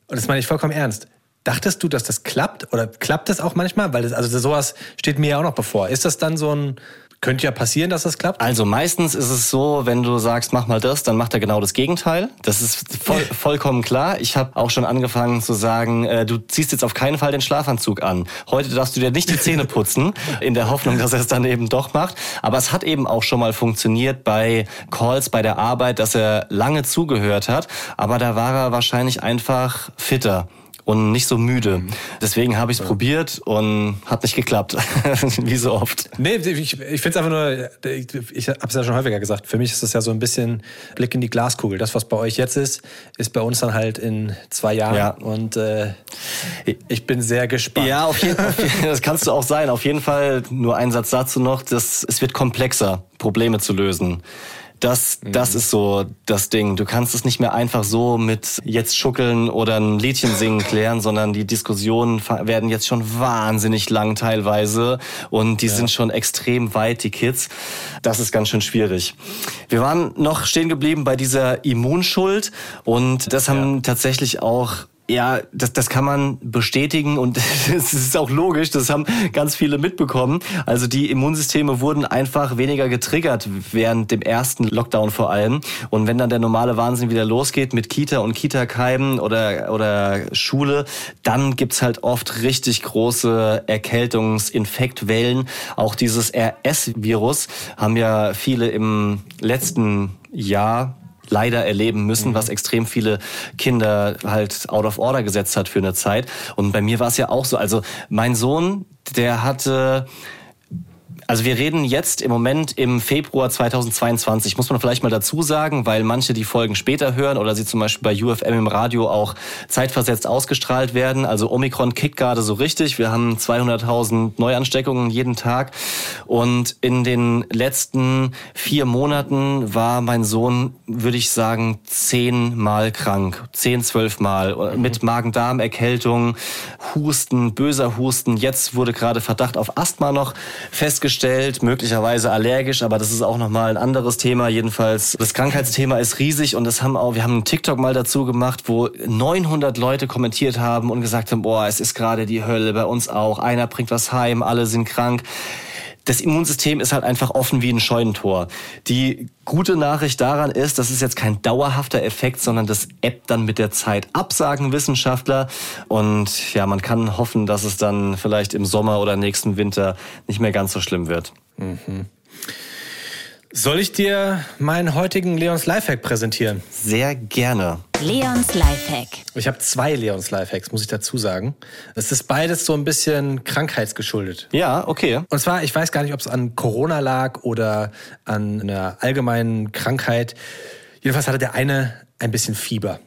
Und das meine ich vollkommen ernst. Dachtest du, dass das klappt? Oder klappt das auch manchmal? Weil das, also sowas steht mir ja auch noch bevor. Ist das dann so ein, könnte ja passieren, dass das klappt? Also meistens ist es so, wenn du sagst, mach mal das, dann macht er genau das Gegenteil. Das ist voll, vollkommen klar. Ich habe auch schon angefangen zu sagen, äh, du ziehst jetzt auf keinen Fall den Schlafanzug an. Heute darfst du dir nicht die Zähne putzen, in der Hoffnung, dass er es dann eben doch macht. Aber es hat eben auch schon mal funktioniert bei Calls bei der Arbeit, dass er lange zugehört hat. Aber da war er wahrscheinlich einfach fitter und nicht so müde. Deswegen habe ich es probiert und hat nicht geklappt, wie so oft. Nee, ich, ich finde es einfach nur, ich, ich habe es ja schon häufiger gesagt, für mich ist das ja so ein bisschen Blick in die Glaskugel. Das, was bei euch jetzt ist, ist bei uns dann halt in zwei Jahren. Ja. Und äh, ich bin sehr gespannt. Ja, auf jeden, auf jeden das kannst du auch sein. Auf jeden Fall nur ein Satz dazu noch, dass es wird komplexer, Probleme zu lösen. Das, das ist so das Ding. Du kannst es nicht mehr einfach so mit jetzt schuckeln oder ein Liedchen singen klären, sondern die Diskussionen werden jetzt schon wahnsinnig lang teilweise und die sind schon extrem weit, die Kids. Das ist ganz schön schwierig. Wir waren noch stehen geblieben bei dieser Immunschuld und das haben tatsächlich auch ja, das, das kann man bestätigen und es ist auch logisch, das haben ganz viele mitbekommen. Also die Immunsysteme wurden einfach weniger getriggert während dem ersten Lockdown vor allem. Und wenn dann der normale Wahnsinn wieder losgeht mit Kita und Kita-Keimen oder, oder Schule, dann gibt's halt oft richtig große Erkältungsinfektwellen. Auch dieses RS-Virus haben ja viele im letzten Jahr leider erleben müssen, was extrem viele Kinder halt out of order gesetzt hat für eine Zeit. Und bei mir war es ja auch so. Also mein Sohn, der hatte also wir reden jetzt im Moment im Februar 2022, muss man vielleicht mal dazu sagen, weil manche die Folgen später hören oder sie zum Beispiel bei UFM im Radio auch zeitversetzt ausgestrahlt werden. Also Omikron kickt gerade so richtig. Wir haben 200.000 Neuansteckungen jeden Tag. Und in den letzten vier Monaten war mein Sohn, würde ich sagen, zehnmal krank. Zehn, zwölf Mal. Mit Magen-Darm-Erkältung, Husten, böser Husten. Jetzt wurde gerade Verdacht auf Asthma noch festgestellt, möglicherweise allergisch, aber das ist auch nochmal ein anderes Thema. Jedenfalls, das Krankheitsthema ist riesig und das haben auch, wir haben einen TikTok mal dazu gemacht, wo 900 Leute kommentiert haben und gesagt haben, boah, es ist gerade die Hölle bei uns auch. Einer bringt was heim, alle sind krank. Das Immunsystem ist halt einfach offen wie ein Scheunentor. Die gute Nachricht daran ist, das ist jetzt kein dauerhafter Effekt, sondern das ebbt dann mit der Zeit ab, Wissenschaftler. Und ja, man kann hoffen, dass es dann vielleicht im Sommer oder nächsten Winter nicht mehr ganz so schlimm wird. Mhm. Soll ich dir meinen heutigen Leons Lifehack präsentieren? Sehr gerne. Leons Lifehack. Ich habe zwei Leons Lifehacks, muss ich dazu sagen. Es ist beides so ein bisschen krankheitsgeschuldet. Ja, okay. Und zwar, ich weiß gar nicht, ob es an Corona lag oder an einer allgemeinen Krankheit. Jedenfalls hatte der eine ein bisschen Fieber.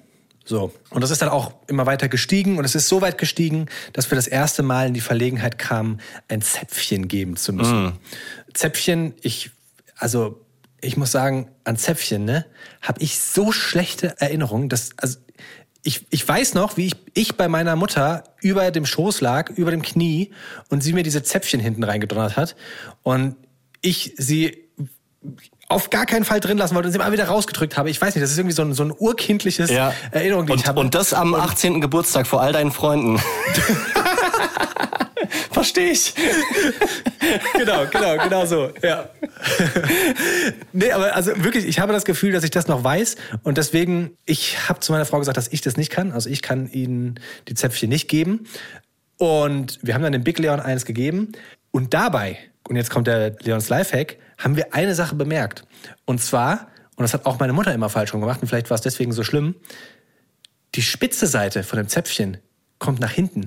So. Und das ist dann auch immer weiter gestiegen und es ist so weit gestiegen, dass wir das erste Mal in die Verlegenheit kamen, ein Zäpfchen geben zu müssen. Mm. Zäpfchen, ich also ich muss sagen, an Zäpfchen, ne, habe ich so schlechte Erinnerungen, dass, also ich, ich weiß noch, wie ich, ich bei meiner Mutter über dem Schoß lag, über dem Knie und sie mir diese Zäpfchen hinten reingedonnert hat und ich sie auf gar keinen Fall drin lassen wollte und sie mal wieder rausgedrückt habe. Ich weiß nicht, das ist irgendwie so ein, so ein urkindliches ja. Erinnerung, die und, ich habe. Und das am 18. Geburtstag vor all deinen Freunden. Verstehe ich. genau, genau, genau so. Ja. nee, aber also wirklich, ich habe das Gefühl, dass ich das noch weiß und deswegen, ich habe zu meiner Frau gesagt, dass ich das nicht kann. Also ich kann ihnen die Zäpfchen nicht geben. Und wir haben dann dem Big Leon eins gegeben. Und dabei, und jetzt kommt der Leons Lifehack, haben wir eine Sache bemerkt. Und zwar, und das hat auch meine Mutter immer falsch gemacht, und vielleicht war es deswegen so schlimm, die spitze Seite von dem Zäpfchen kommt nach hinten.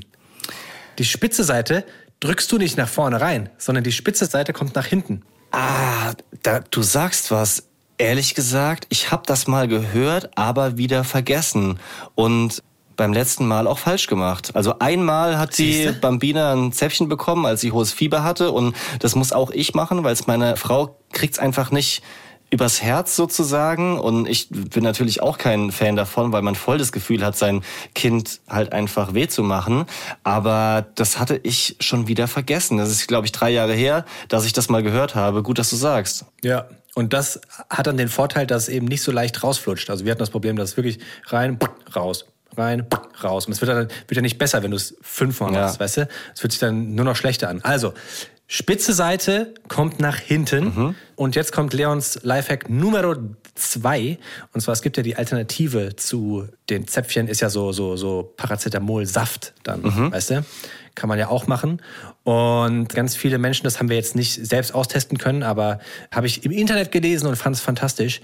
Die spitze Seite drückst du nicht nach vorne rein, sondern die spitze Seite kommt nach hinten. Ah, da, du sagst was. Ehrlich gesagt, ich habe das mal gehört, aber wieder vergessen. Und beim letzten Mal auch falsch gemacht. Also einmal hat die Bambina ein Zäpfchen bekommen, als sie hohes Fieber hatte und das muss auch ich machen, weil es meine Frau kriegt's einfach nicht übers Herz sozusagen. Und ich bin natürlich auch kein Fan davon, weil man voll das Gefühl hat, sein Kind halt einfach weh zu machen. Aber das hatte ich schon wieder vergessen. Das ist, glaube ich, drei Jahre her, dass ich das mal gehört habe. Gut, dass du sagst. Ja. Und das hat dann den Vorteil, dass es eben nicht so leicht rausflutscht. Also wir hatten das Problem, dass es wirklich rein, raus, rein, raus. Und es wird, dann, wird ja nicht besser, wenn du es fünfmal machst, ja. weißt du? Es fühlt sich dann nur noch schlechter an. Also, Spitze Seite kommt nach hinten. Mhm. Und jetzt kommt Leons Lifehack Nummer zwei. Und zwar, es gibt ja die Alternative zu den Zäpfchen, ist ja so, so, so Paracetamol-Saft dann, mhm. weißt du? Kann man ja auch machen. Und ganz viele Menschen, das haben wir jetzt nicht selbst austesten können, aber habe ich im Internet gelesen und fand es fantastisch.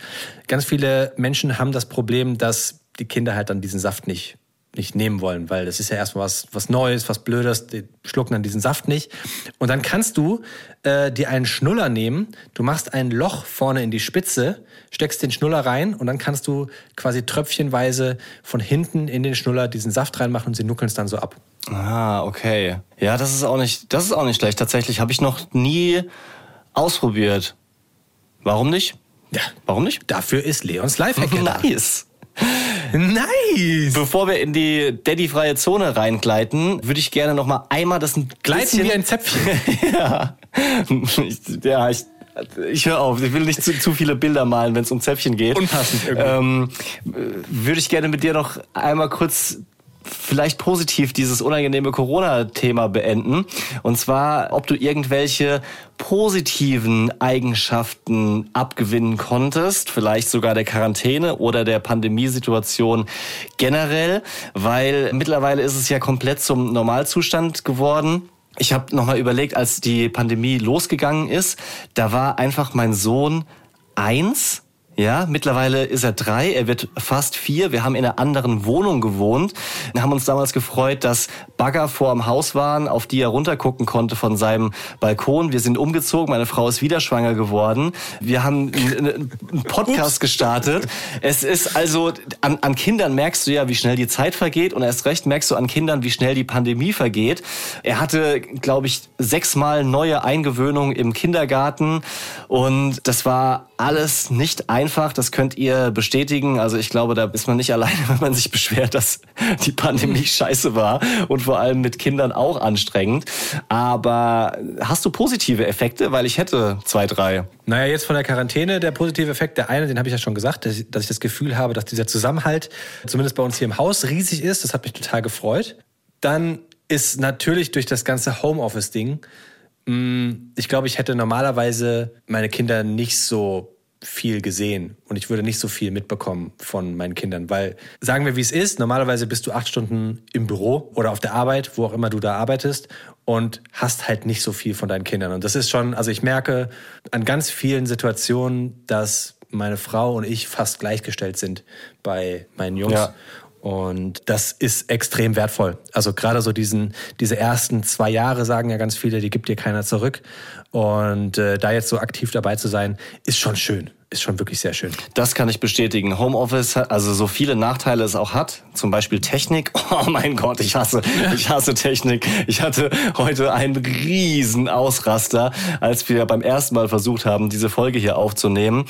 Ganz viele Menschen haben das Problem, dass die Kinder halt dann diesen Saft nicht nicht nehmen wollen, weil das ist ja erstmal was, was Neues, was Blödes, die schlucken dann diesen Saft nicht. Und dann kannst du äh, dir einen Schnuller nehmen, du machst ein Loch vorne in die Spitze, steckst den Schnuller rein und dann kannst du quasi tröpfchenweise von hinten in den Schnuller diesen Saft reinmachen und sie nuckeln es dann so ab. Ah, okay. Ja, das ist auch nicht, das ist auch nicht schlecht. Tatsächlich habe ich noch nie ausprobiert. Warum nicht? Ja, warum nicht? Dafür ist Leons Lifehack nice. Nice! Bevor wir in die Daddy-freie Zone reingleiten, würde ich gerne noch mal einmal das ein Gleiten wie ein Zäpfchen. ja. Ich, ja, ich ich höre auf, ich will nicht zu, zu viele Bilder malen, wenn es um Zäpfchen geht. Unpassend irgendwie. Ähm, würde ich gerne mit dir noch einmal kurz vielleicht positiv dieses unangenehme Corona-Thema beenden. Und zwar, ob du irgendwelche positiven Eigenschaften abgewinnen konntest, vielleicht sogar der Quarantäne oder der Pandemiesituation generell, weil mittlerweile ist es ja komplett zum Normalzustand geworden. Ich habe nochmal überlegt, als die Pandemie losgegangen ist, da war einfach mein Sohn eins ja, mittlerweile ist er drei, er wird fast vier. Wir haben in einer anderen Wohnung gewohnt. Wir haben uns damals gefreut, dass Bagger vor dem Haus waren, auf die er runtergucken konnte von seinem Balkon. Wir sind umgezogen, meine Frau ist wieder schwanger geworden. Wir haben einen Podcast gestartet. Es ist also, an, an Kindern merkst du ja, wie schnell die Zeit vergeht und erst recht merkst du an Kindern, wie schnell die Pandemie vergeht. Er hatte, glaube ich, sechsmal neue Eingewöhnungen im Kindergarten und das war alles nicht einfach, das könnt ihr bestätigen. Also ich glaube, da ist man nicht alleine, wenn man sich beschwert, dass die Pandemie scheiße war und vor allem mit Kindern auch anstrengend. Aber hast du positive Effekte? Weil ich hätte zwei, drei. Naja, jetzt von der Quarantäne, der positive Effekt, der eine, den habe ich ja schon gesagt, dass ich, dass ich das Gefühl habe, dass dieser Zusammenhalt, zumindest bei uns hier im Haus, riesig ist. Das hat mich total gefreut. Dann ist natürlich durch das ganze Homeoffice-Ding Ich glaube, ich hätte normalerweise meine Kinder nicht so viel gesehen und ich würde nicht so viel mitbekommen von meinen Kindern, weil sagen wir, wie es ist, normalerweise bist du acht Stunden im Büro oder auf der Arbeit, wo auch immer du da arbeitest und hast halt nicht so viel von deinen Kindern. Und das ist schon, also ich merke an ganz vielen Situationen, dass meine Frau und ich fast gleichgestellt sind bei meinen Jungs. Ja. Und das ist extrem wertvoll. Also gerade so diesen, diese ersten zwei Jahre sagen ja ganz viele, die gibt dir keiner zurück. Und äh, da jetzt so aktiv dabei zu sein, ist schon schön. Ist schon wirklich sehr schön. Das kann ich bestätigen. Homeoffice, hat- also so viele Nachteile es auch hat, zum Beispiel Technik. Oh mein Gott, ich hasse, ich hasse Technik. Ich hatte heute einen riesen Ausraster, als wir beim ersten Mal versucht haben, diese Folge hier aufzunehmen.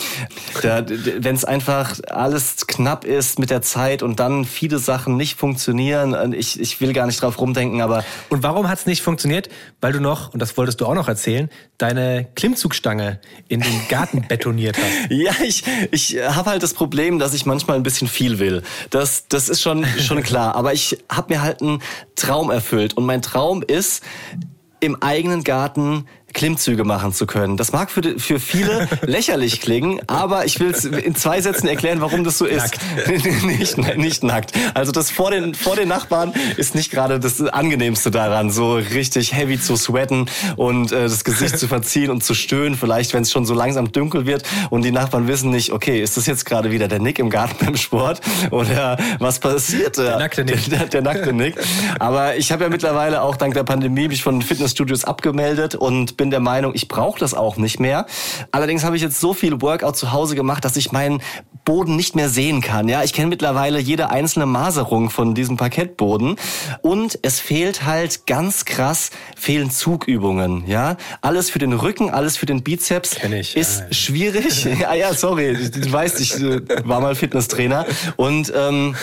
Wenn es einfach alles knapp ist mit der Zeit und dann viele Sachen nicht funktionieren, und ich, ich will gar nicht drauf rumdenken, aber Und warum hat es nicht funktioniert? Weil du noch, und das wolltest du auch noch erzählen, deine Klimmzugstange in den Garten betoniert hast. Ja, ich, ich habe halt das Problem, dass ich manchmal ein bisschen viel will. Das, das ist schon, schon klar. Aber ich habe mir halt einen Traum erfüllt. Und mein Traum ist, im eigenen Garten Klimmzüge machen zu können. Das mag für, für viele lächerlich klingen, aber ich will es in zwei Sätzen erklären, warum das so ist. nicht, nicht nackt. Also das vor den, vor den Nachbarn ist nicht gerade das Angenehmste daran, so richtig heavy zu sweaten und äh, das Gesicht zu verziehen und zu stöhnen, vielleicht wenn es schon so langsam dunkel wird und die Nachbarn wissen nicht, okay, ist das jetzt gerade wieder der Nick im Garten beim Sport oder was passiert? Der nackte Nick. Der, der nackte Nick. Aber ich habe ja mittlerweile auch dank der Pandemie mich von Fitnessstudios abgemeldet und bin der Meinung, ich brauche das auch nicht mehr. Allerdings habe ich jetzt so viel Workout zu Hause gemacht, dass ich meinen Boden nicht mehr sehen kann. Ja, ich kenne mittlerweile jede einzelne Maserung von diesem Parkettboden und es fehlt halt ganz krass fehlen Zugübungen. Ja, alles für den Rücken, alles für den Bizeps ich, ist ja. schwierig. ja, ja, sorry, du weißt, ich äh, war mal Fitnesstrainer und ähm,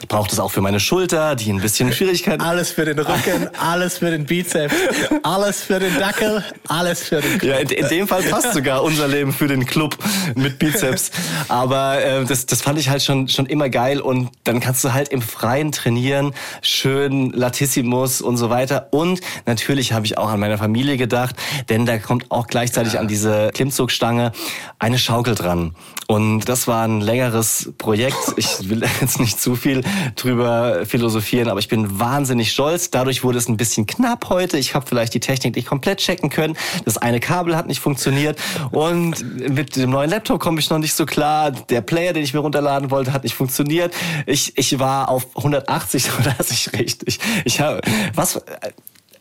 ich brauche das auch für meine Schulter, die ein bisschen Schwierigkeiten Alles für den Rücken, alles für den Bizeps, alles für den Dackel, alles für den Ja, in, in dem Fall passt sogar unser Leben für den Club mit Bizeps. Aber äh, das, das fand ich halt schon, schon immer geil. Und dann kannst du halt im Freien trainieren, schön Latissimus und so weiter. Und natürlich habe ich auch an meine Familie gedacht, denn da kommt auch gleichzeitig an diese Klimmzugstange eine Schaukel dran. Und das war ein längeres Projekt. Ich will jetzt nicht zu viel drüber philosophieren, aber ich bin wahnsinnig stolz. Dadurch wurde es ein bisschen knapp heute. Ich habe vielleicht die Technik nicht komplett checken können. Das eine Kabel hat nicht funktioniert. Und mit dem neuen Laptop komme ich noch nicht so klar. Der Player, den ich mir runterladen wollte, hat nicht funktioniert. Ich, ich war auf 180, so dass ich richtig. Ich habe was.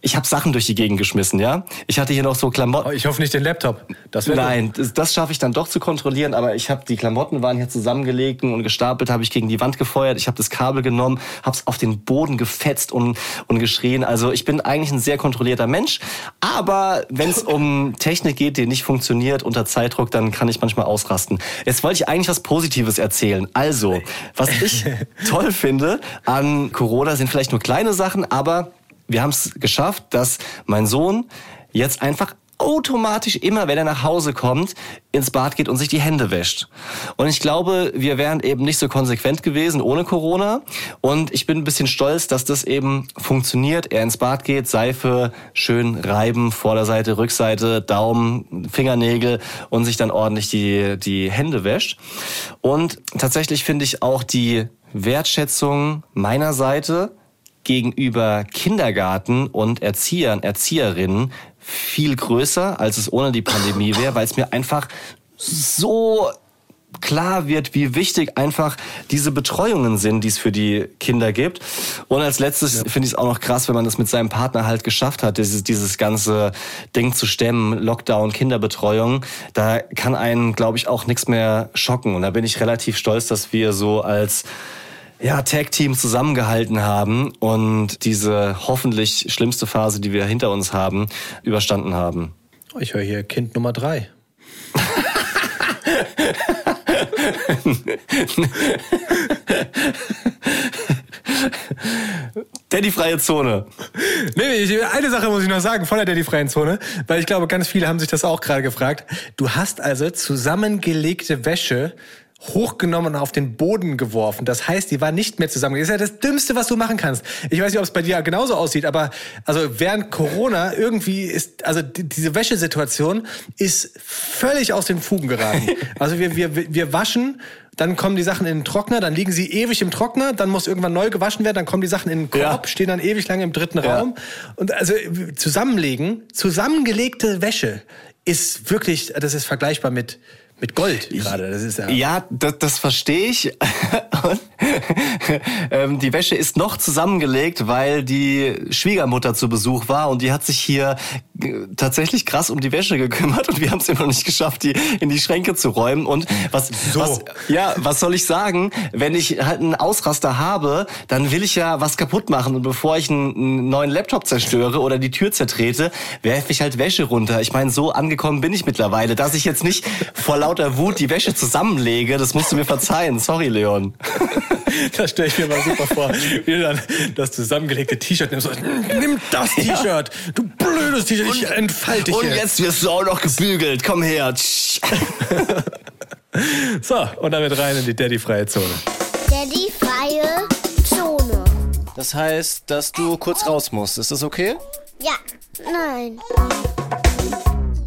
Ich habe Sachen durch die Gegend geschmissen, ja. Ich hatte hier noch so Klamotten. Oh, ich hoffe nicht den Laptop. Das Nein, das, das schaffe ich dann doch zu kontrollieren, aber ich habe die Klamotten waren hier zusammengelegt und gestapelt, habe ich gegen die Wand gefeuert, ich habe das Kabel genommen, habe es auf den Boden gefetzt und, und geschrien. Also ich bin eigentlich ein sehr kontrollierter Mensch, aber wenn es um Technik geht, die nicht funktioniert unter Zeitdruck, dann kann ich manchmal ausrasten. Jetzt wollte ich eigentlich was Positives erzählen. Also, was ich toll finde an Corona sind vielleicht nur kleine Sachen, aber wir haben es geschafft, dass mein Sohn jetzt einfach automatisch immer, wenn er nach Hause kommt, ins Bad geht und sich die Hände wäscht. Und ich glaube, wir wären eben nicht so konsequent gewesen ohne Corona. Und ich bin ein bisschen stolz, dass das eben funktioniert. Er ins Bad geht, Seife, schön reiben, Vorderseite, Rückseite, Daumen, Fingernägel und sich dann ordentlich die, die Hände wäscht. Und tatsächlich finde ich auch die Wertschätzung meiner Seite gegenüber Kindergarten und Erziehern, Erzieherinnen viel größer, als es ohne die Pandemie wäre, weil es mir einfach so klar wird, wie wichtig einfach diese Betreuungen sind, die es für die Kinder gibt. Und als letztes finde ich es auch noch krass, wenn man das mit seinem Partner halt geschafft hat, dieses, dieses ganze Ding zu stemmen, Lockdown, Kinderbetreuung. Da kann einen, glaube ich, auch nichts mehr schocken. Und da bin ich relativ stolz, dass wir so als ja, Tag-Team zusammengehalten haben und diese hoffentlich schlimmste Phase, die wir hinter uns haben, überstanden haben. Ich höre hier Kind Nummer drei. Daddy freie Zone. Nee, ich, eine Sache muss ich noch sagen von der Daddy-freien Zone, weil ich glaube, ganz viele haben sich das auch gerade gefragt. Du hast also zusammengelegte Wäsche hochgenommen und auf den Boden geworfen. Das heißt, die war nicht mehr zusammen. Das ist ja das Dümmste, was du machen kannst. Ich weiß nicht, ob es bei dir genauso aussieht, aber also während Corona irgendwie ist, also die, diese Wäschesituation ist völlig aus den Fugen geraten. Also wir, wir, wir waschen dann kommen die Sachen in den Trockner, dann liegen sie ewig im Trockner, dann muss irgendwann neu gewaschen werden, dann kommen die Sachen in den Korb, Ja. stehen dann ewig lange im dritten Ja. Raum. Und also zusammenlegen, zusammengelegte Wäsche ist wirklich, das ist vergleichbar mit, mit Gold gerade. Das ist ja, Ja, das, das verstehe ich. Und, ähm, die Wäsche ist noch zusammengelegt, weil die Schwiegermutter zu Besuch war und die hat sich hier äh, tatsächlich krass um die Wäsche gekümmert und wir haben es immer noch nicht geschafft, die in die Schränke zu räumen. Und was, So. was, ja, was soll ich sagen? Wenn ich halt einen Ausraster habe, dann will ich ja was kaputt machen und bevor ich einen, einen neuen Laptop zerstöre oder die Tür zertrete, werfe ich halt Wäsche runter. Ich meine, so angekommen bin ich mittlerweile, dass ich jetzt nicht vor lauter Wut die Wäsche zusammenlege. Das musst du mir verzeihen. Sorry, Leon. Das stelle ich mir mal super vor. Wie du dann das zusammengelegte T-Shirt nimmst. und, Nimm das T-Shirt! Du blödes T-Shirt, ich entfalte dich Und hier. jetzt wirst du auch noch gebügelt. Komm her. Tsch. So, und damit rein in die Daddy-freie Zone. Daddy freie Zone. Das heißt, dass du kurz raus musst. Ist das okay? Ja, nein.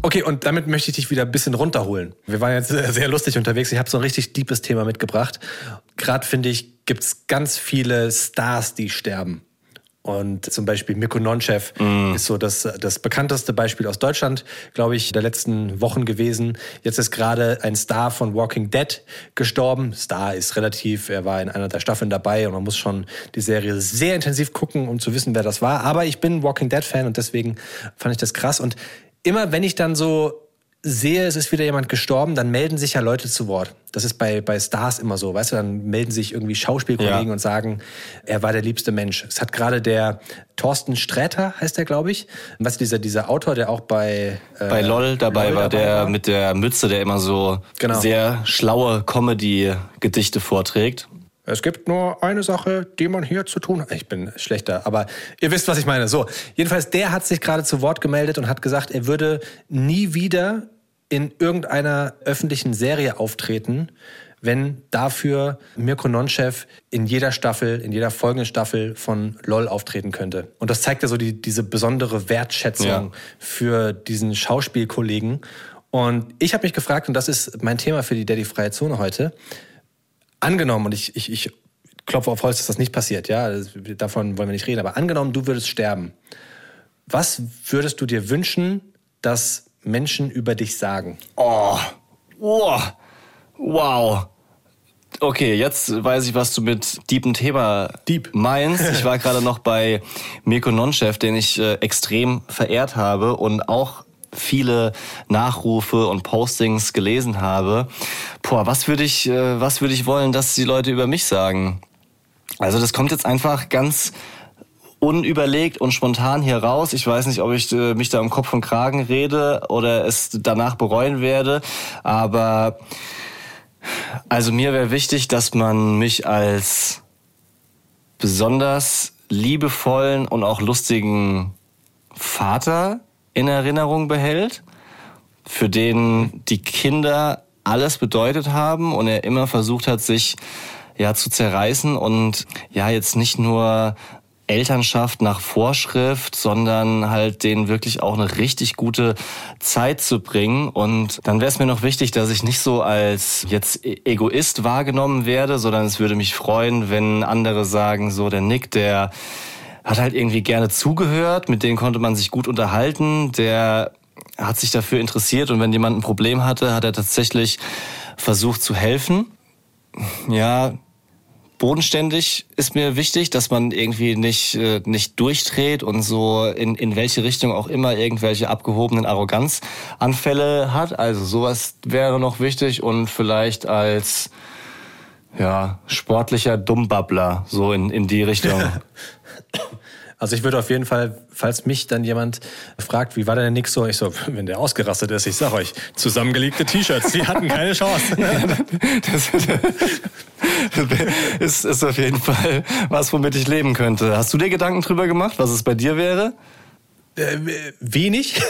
Okay, und damit möchte ich dich wieder ein bisschen runterholen. Wir waren jetzt sehr, sehr lustig unterwegs. Ich habe so ein richtig deepes Thema mitgebracht. Gerade finde ich, gibt's ganz viele Stars, die sterben. Und zum Beispiel Mirko Nonchev ist so das, das bekannteste Beispiel aus Deutschland, glaube ich, der letzten Wochen gewesen. Jetzt ist gerade ein Star von Walking Dead gestorben. Star ist relativ, er war in einer der Staffeln dabei und man muss schon die Serie sehr intensiv gucken, um zu wissen, wer das war. Aber ich bin Walking Dead-Fan und deswegen fand ich das krass. Und immer wenn ich dann so sehe, es ist wieder jemand gestorben, dann melden sich ja Leute zu Wort. Das ist bei, bei Stars immer so, weißt du, dann melden sich irgendwie Schauspielkollegen Ja. und sagen, er war der liebste Mensch. Es hat gerade der Thorsten Sträter, heißt der, glaube ich, was dieser, dieser Autor, der auch bei... äh, Bei LOL dabei LOL war, der war. mit der Mütze, der immer so Genau. sehr schlaue Comedy-Gedichte vorträgt. Es gibt nur eine Sache, die man hier zu tun hat. Ich bin schlechter, aber ihr wisst, was ich meine. So, jedenfalls, der hat sich gerade zu Wort gemeldet und hat gesagt, er würde nie wieder in irgendeiner öffentlichen Serie auftreten, wenn dafür Mirko Nonchev in jeder Staffel, in jeder folgenden Staffel von LOL auftreten könnte. Und das zeigt ja so die, diese besondere Wertschätzung Ja. für diesen Schauspielkollegen. Und ich habe mich gefragt, und das ist mein Thema für die Daddy-freie Zone heute, angenommen, und ich, ich, ich klopfe auf Holz, dass das nicht passiert, ja, davon wollen wir nicht reden, aber angenommen, du würdest sterben, was würdest du dir wünschen, dass Menschen über dich sagen? Oh, oh, wow. Okay, jetzt weiß ich, was du mit deepem Thema Deep. meinst. Ich war gerade noch bei Mirko Nonchev, den ich äh, extrem verehrt habe und auch viele Nachrufe und Postings gelesen habe. Boah, was würde ich, äh, was würde ich wollen, dass die Leute über mich sagen? Also das kommt jetzt einfach ganz unüberlegt und spontan hier raus. Ich weiß nicht, ob ich äh, mich da im Kopf und Kragen rede oder es danach bereuen werde, aber also mir wäre wichtig, dass man mich als besonders liebevollen und auch lustigen Vater in Erinnerung behält, für den die Kinder alles bedeutet haben und er immer versucht hat, sich ja zu zerreißen und ja jetzt nicht nur Elternschaft nach Vorschrift, sondern halt denen wirklich auch eine richtig gute Zeit zu bringen. Und dann wäre es mir noch wichtig, dass ich nicht so als jetzt E- Egoist wahrgenommen werde, sondern es würde mich freuen, wenn andere sagen, so der Nick, der hat halt irgendwie gerne zugehört, mit denen konnte man sich gut unterhalten, der hat sich dafür interessiert und wenn jemand ein Problem hatte, hat er tatsächlich versucht zu helfen. Ja, bodenständig ist mir wichtig, dass man irgendwie nicht, äh, nicht durchdreht und so in, in welche Richtung auch immer irgendwelche abgehobenen Arroganzanfälle hat. Also sowas wäre noch wichtig und vielleicht als ja, sportlicher Dummbabbler, so in, in die Richtung. Also ich würde auf jeden Fall, falls mich dann jemand fragt, wie war denn der Nick so? Ich so, wenn der ausgerastet ist, ich sag euch, zusammengelegte T-Shirts, die hatten keine Chance. Das ist, ist auf jeden Fall was, womit ich leben könnte. Hast du dir Gedanken drüber gemacht, was es bei dir wäre? Äh, wenig.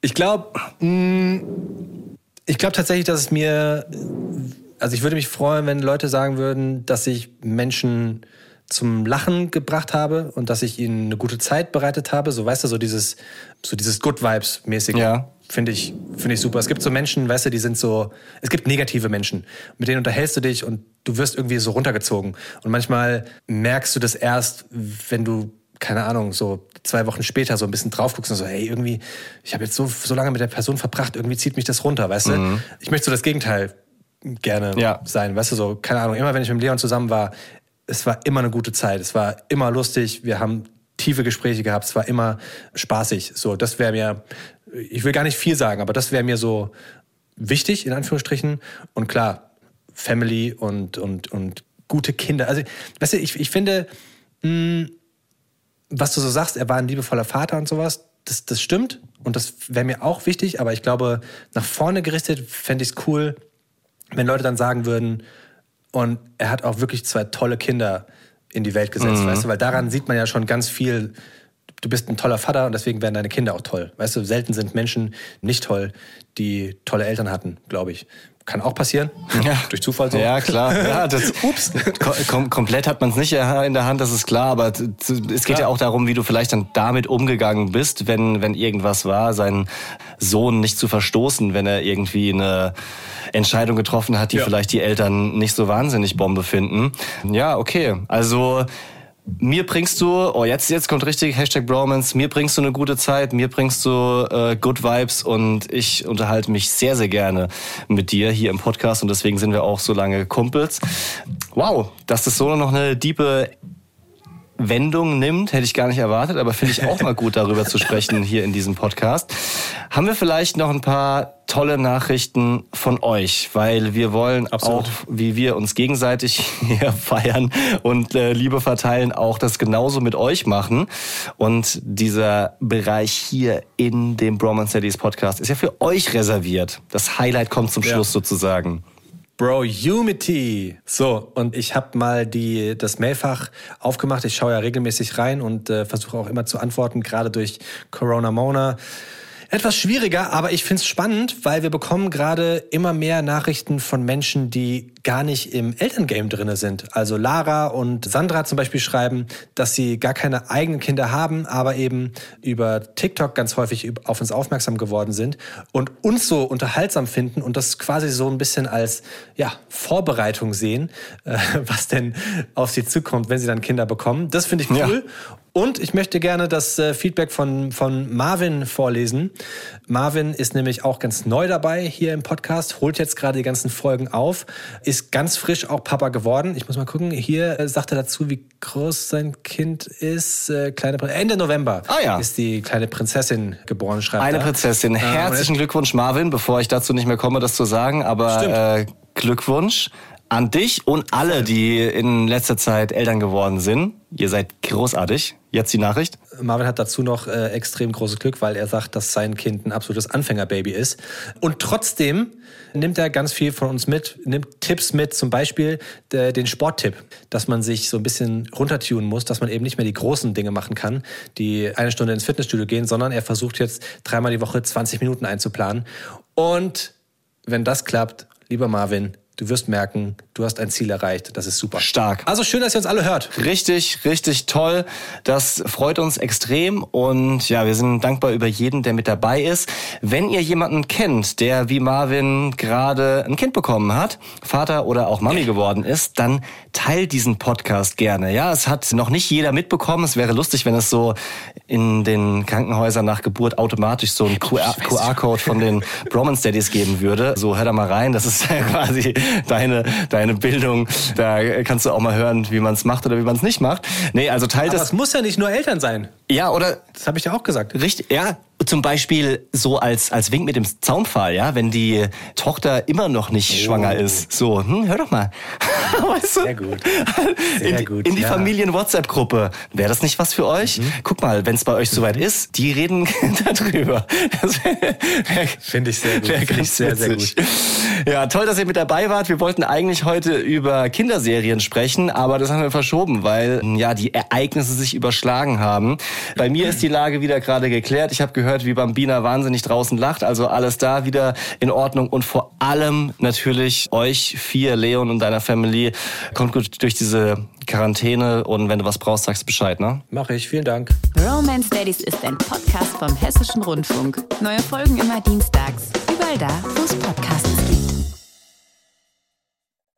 ich glaube, Ich glaube tatsächlich, dass es mir, also ich würde mich freuen, wenn Leute sagen würden, dass ich Menschen zum Lachen gebracht habe und dass ich ihnen eine gute Zeit bereitet habe. So, weißt du, so dieses, so dieses Good Vibes mäßig. Ja. Finde ich, finde ich super. Es gibt so Menschen, weißt du, die sind so, es gibt negative Menschen. Mit denen unterhältst du dich und du wirst irgendwie so runtergezogen. Und manchmal merkst du das erst, wenn du keine Ahnung, so zwei Wochen später so ein bisschen drauf guckst und so, hey, irgendwie, ich habe jetzt so, so lange mit der Person verbracht, irgendwie zieht mich das runter, weißt du? Ich möchte so das Gegenteil gerne Ja. sein, weißt du, so, keine Ahnung, immer wenn ich mit Leon zusammen war, es war immer eine gute Zeit, es war immer lustig, wir haben tiefe Gespräche gehabt, es war immer spaßig, so, das wäre mir, ich will gar nicht viel sagen, aber das wäre mir so wichtig, in Anführungsstrichen, und klar, Family und, und, und gute Kinder, also, weißt du, ich, ich finde, was du so sagst, er war ein liebevoller Vater und sowas, das, das stimmt. Und das wäre mir auch wichtig, aber ich glaube, nach vorne gerichtet fände ich es cool, wenn Leute dann sagen würden, und er hat auch wirklich zwei tolle Kinder in die Welt gesetzt, weißt du, weil daran sieht man ja schon ganz viel, du bist ein toller Vater und deswegen werden deine Kinder auch toll. Weißt du, selten sind Menschen nicht toll, die tolle Eltern hatten, glaube ich. Kann auch passieren. Durch Zufall so. Ja, klar. Ja, das, Ups. Kom komplett hat man es nicht in der Hand, das ist klar, aber es geht Klar. ja auch darum, wie du vielleicht dann damit umgegangen bist, wenn, wenn irgendwas war, seinen Sohn nicht zu verstoßen, wenn er irgendwie eine Entscheidung getroffen hat, die Ja. vielleicht die Eltern nicht so wahnsinnig Bombe finden. Ja, okay. Also mir bringst du, oh jetzt, jetzt kommt richtig Hashtag Bromance, mir bringst du eine gute Zeit, mir bringst du äh, Good Vibes und ich unterhalte mich sehr, sehr gerne mit dir hier im Podcast und deswegen sind wir auch so lange Kumpels. Wow, dass das so noch eine diepe Wendung nimmt, hätte ich gar nicht erwartet, aber finde ich auch mal gut, darüber zu sprechen hier in diesem Podcast. Haben wir vielleicht noch ein paar tolle Nachrichten von euch, weil wir wollen Absolut. auch, wie wir uns gegenseitig hier feiern und äh, Liebe verteilen, auch das genauso mit euch machen. Und dieser Bereich hier in dem Bromance Daddies Podcast ist ja für euch reserviert. Das Highlight kommt zum Ja. Schluss sozusagen. Bro, Unity. So, und ich habe mal die, das Mailfach aufgemacht. Ich schaue ja regelmäßig rein und äh, versuche auch immer zu antworten, gerade durch Corona Mona. Etwas schwieriger, aber ich find's spannend, weil wir bekommen gerade immer mehr Nachrichten von Menschen, die gar nicht im Elterngame drinne sind. Also Lara und Sandra zum Beispiel schreiben, dass sie gar keine eigenen Kinder haben, aber eben über TikTok ganz häufig auf uns aufmerksam geworden sind und uns so unterhaltsam finden und das quasi so ein bisschen als ja, Vorbereitung sehen, äh, was denn auf sie zukommt, wenn sie dann Kinder bekommen. Das finde ich cool. Und ich möchte gerne das äh, Feedback von, von Marvin vorlesen. Marvin ist nämlich auch ganz neu dabei hier im Podcast, holt jetzt gerade die ganzen Folgen auf, ist ganz frisch auch Papa geworden. Ich muss mal gucken, hier äh, sagt er dazu, wie groß sein Kind ist. Äh, kleine Prin- Ende November Ah ja. ist die kleine Prinzessin geboren, schreibt Eine er. Prinzessin. Äh, und Herzlichen Glückwunsch, Marvin, bevor ich dazu nicht mehr komme, das zu sagen. Aber Glückwunsch an dich und alle, die in letzter Zeit Eltern geworden sind. Ihr seid großartig. Jetzt die Nachricht. Marvin hat dazu noch äh, extrem großes Glück, weil er sagt, dass sein Kind ein absolutes Anfängerbaby ist. Und trotzdem nimmt er ganz viel von uns mit, nimmt Tipps mit, zum Beispiel äh, den Sporttipp, dass man sich so ein bisschen runtertunen muss, dass man eben nicht mehr die großen Dinge machen kann, die eine Stunde ins Fitnessstudio gehen, sondern er versucht jetzt dreimal die Woche 20 Minuten einzuplanen. Und wenn das klappt, lieber Marvin, du wirst merken, du hast ein Ziel erreicht. Das ist super. Stark. Also schön, dass ihr uns alle hört. Richtig, richtig toll. Das freut uns extrem und ja, wir sind dankbar über jeden, der mit dabei ist. Wenn ihr jemanden kennt, der wie Marvin gerade ein Kind bekommen hat, Vater oder auch Mami geworden ist, dann teilt diesen Podcast gerne. Ja, es hat noch nicht jeder mitbekommen. Es wäre lustig, wenn es so in den Krankenhäusern nach Geburt automatisch so einen QR-Code von den Bromance Daddies geben würde. So, hör da mal rein. Das ist quasi deine, deine Bildung. Da kannst du auch mal hören, wie man es macht oder wie man es nicht macht. Nee, also teilt Aber das. es muss ja nicht nur Eltern sein. Ja, oder Das habe ich ja auch gesagt. Richtig, ja. Zum Beispiel so als, als Wink mit dem Zaunpfahl, ja, wenn die Tochter immer noch nicht schwanger ist. So, hm, hör doch mal. weißt du? Sehr gut. in, Sehr gut, in die ja. Mhm. Familien-WhatsApp-Gruppe. Wäre das nicht was für euch? Guck mal, wenn es bei euch soweit ist, die reden darüber. Finde ich sehr gut. Finde ich sehr, sehr witzig. Ja, toll, dass ihr mit dabei wart. Wir wollten eigentlich heute über Kinderserien sprechen, aber das haben wir verschoben, weil ja die Ereignisse sich überschlagen haben. Bei mir ist die Lage wieder gerade geklärt. Ich habe gehört, gehört, wie Bambina wahnsinnig draußen lacht. Also alles da wieder in Ordnung und vor allem natürlich euch vier, Leon und deiner Family, kommt gut durch diese Quarantäne und wenn du was brauchst, sagst Bescheid, ne? Mache ich, vielen Dank. Romance Daddies ist ein Podcast vom Hessischen Rundfunk. Neue Folgen immer dienstags. Überall da, wo es Podcasts gibt.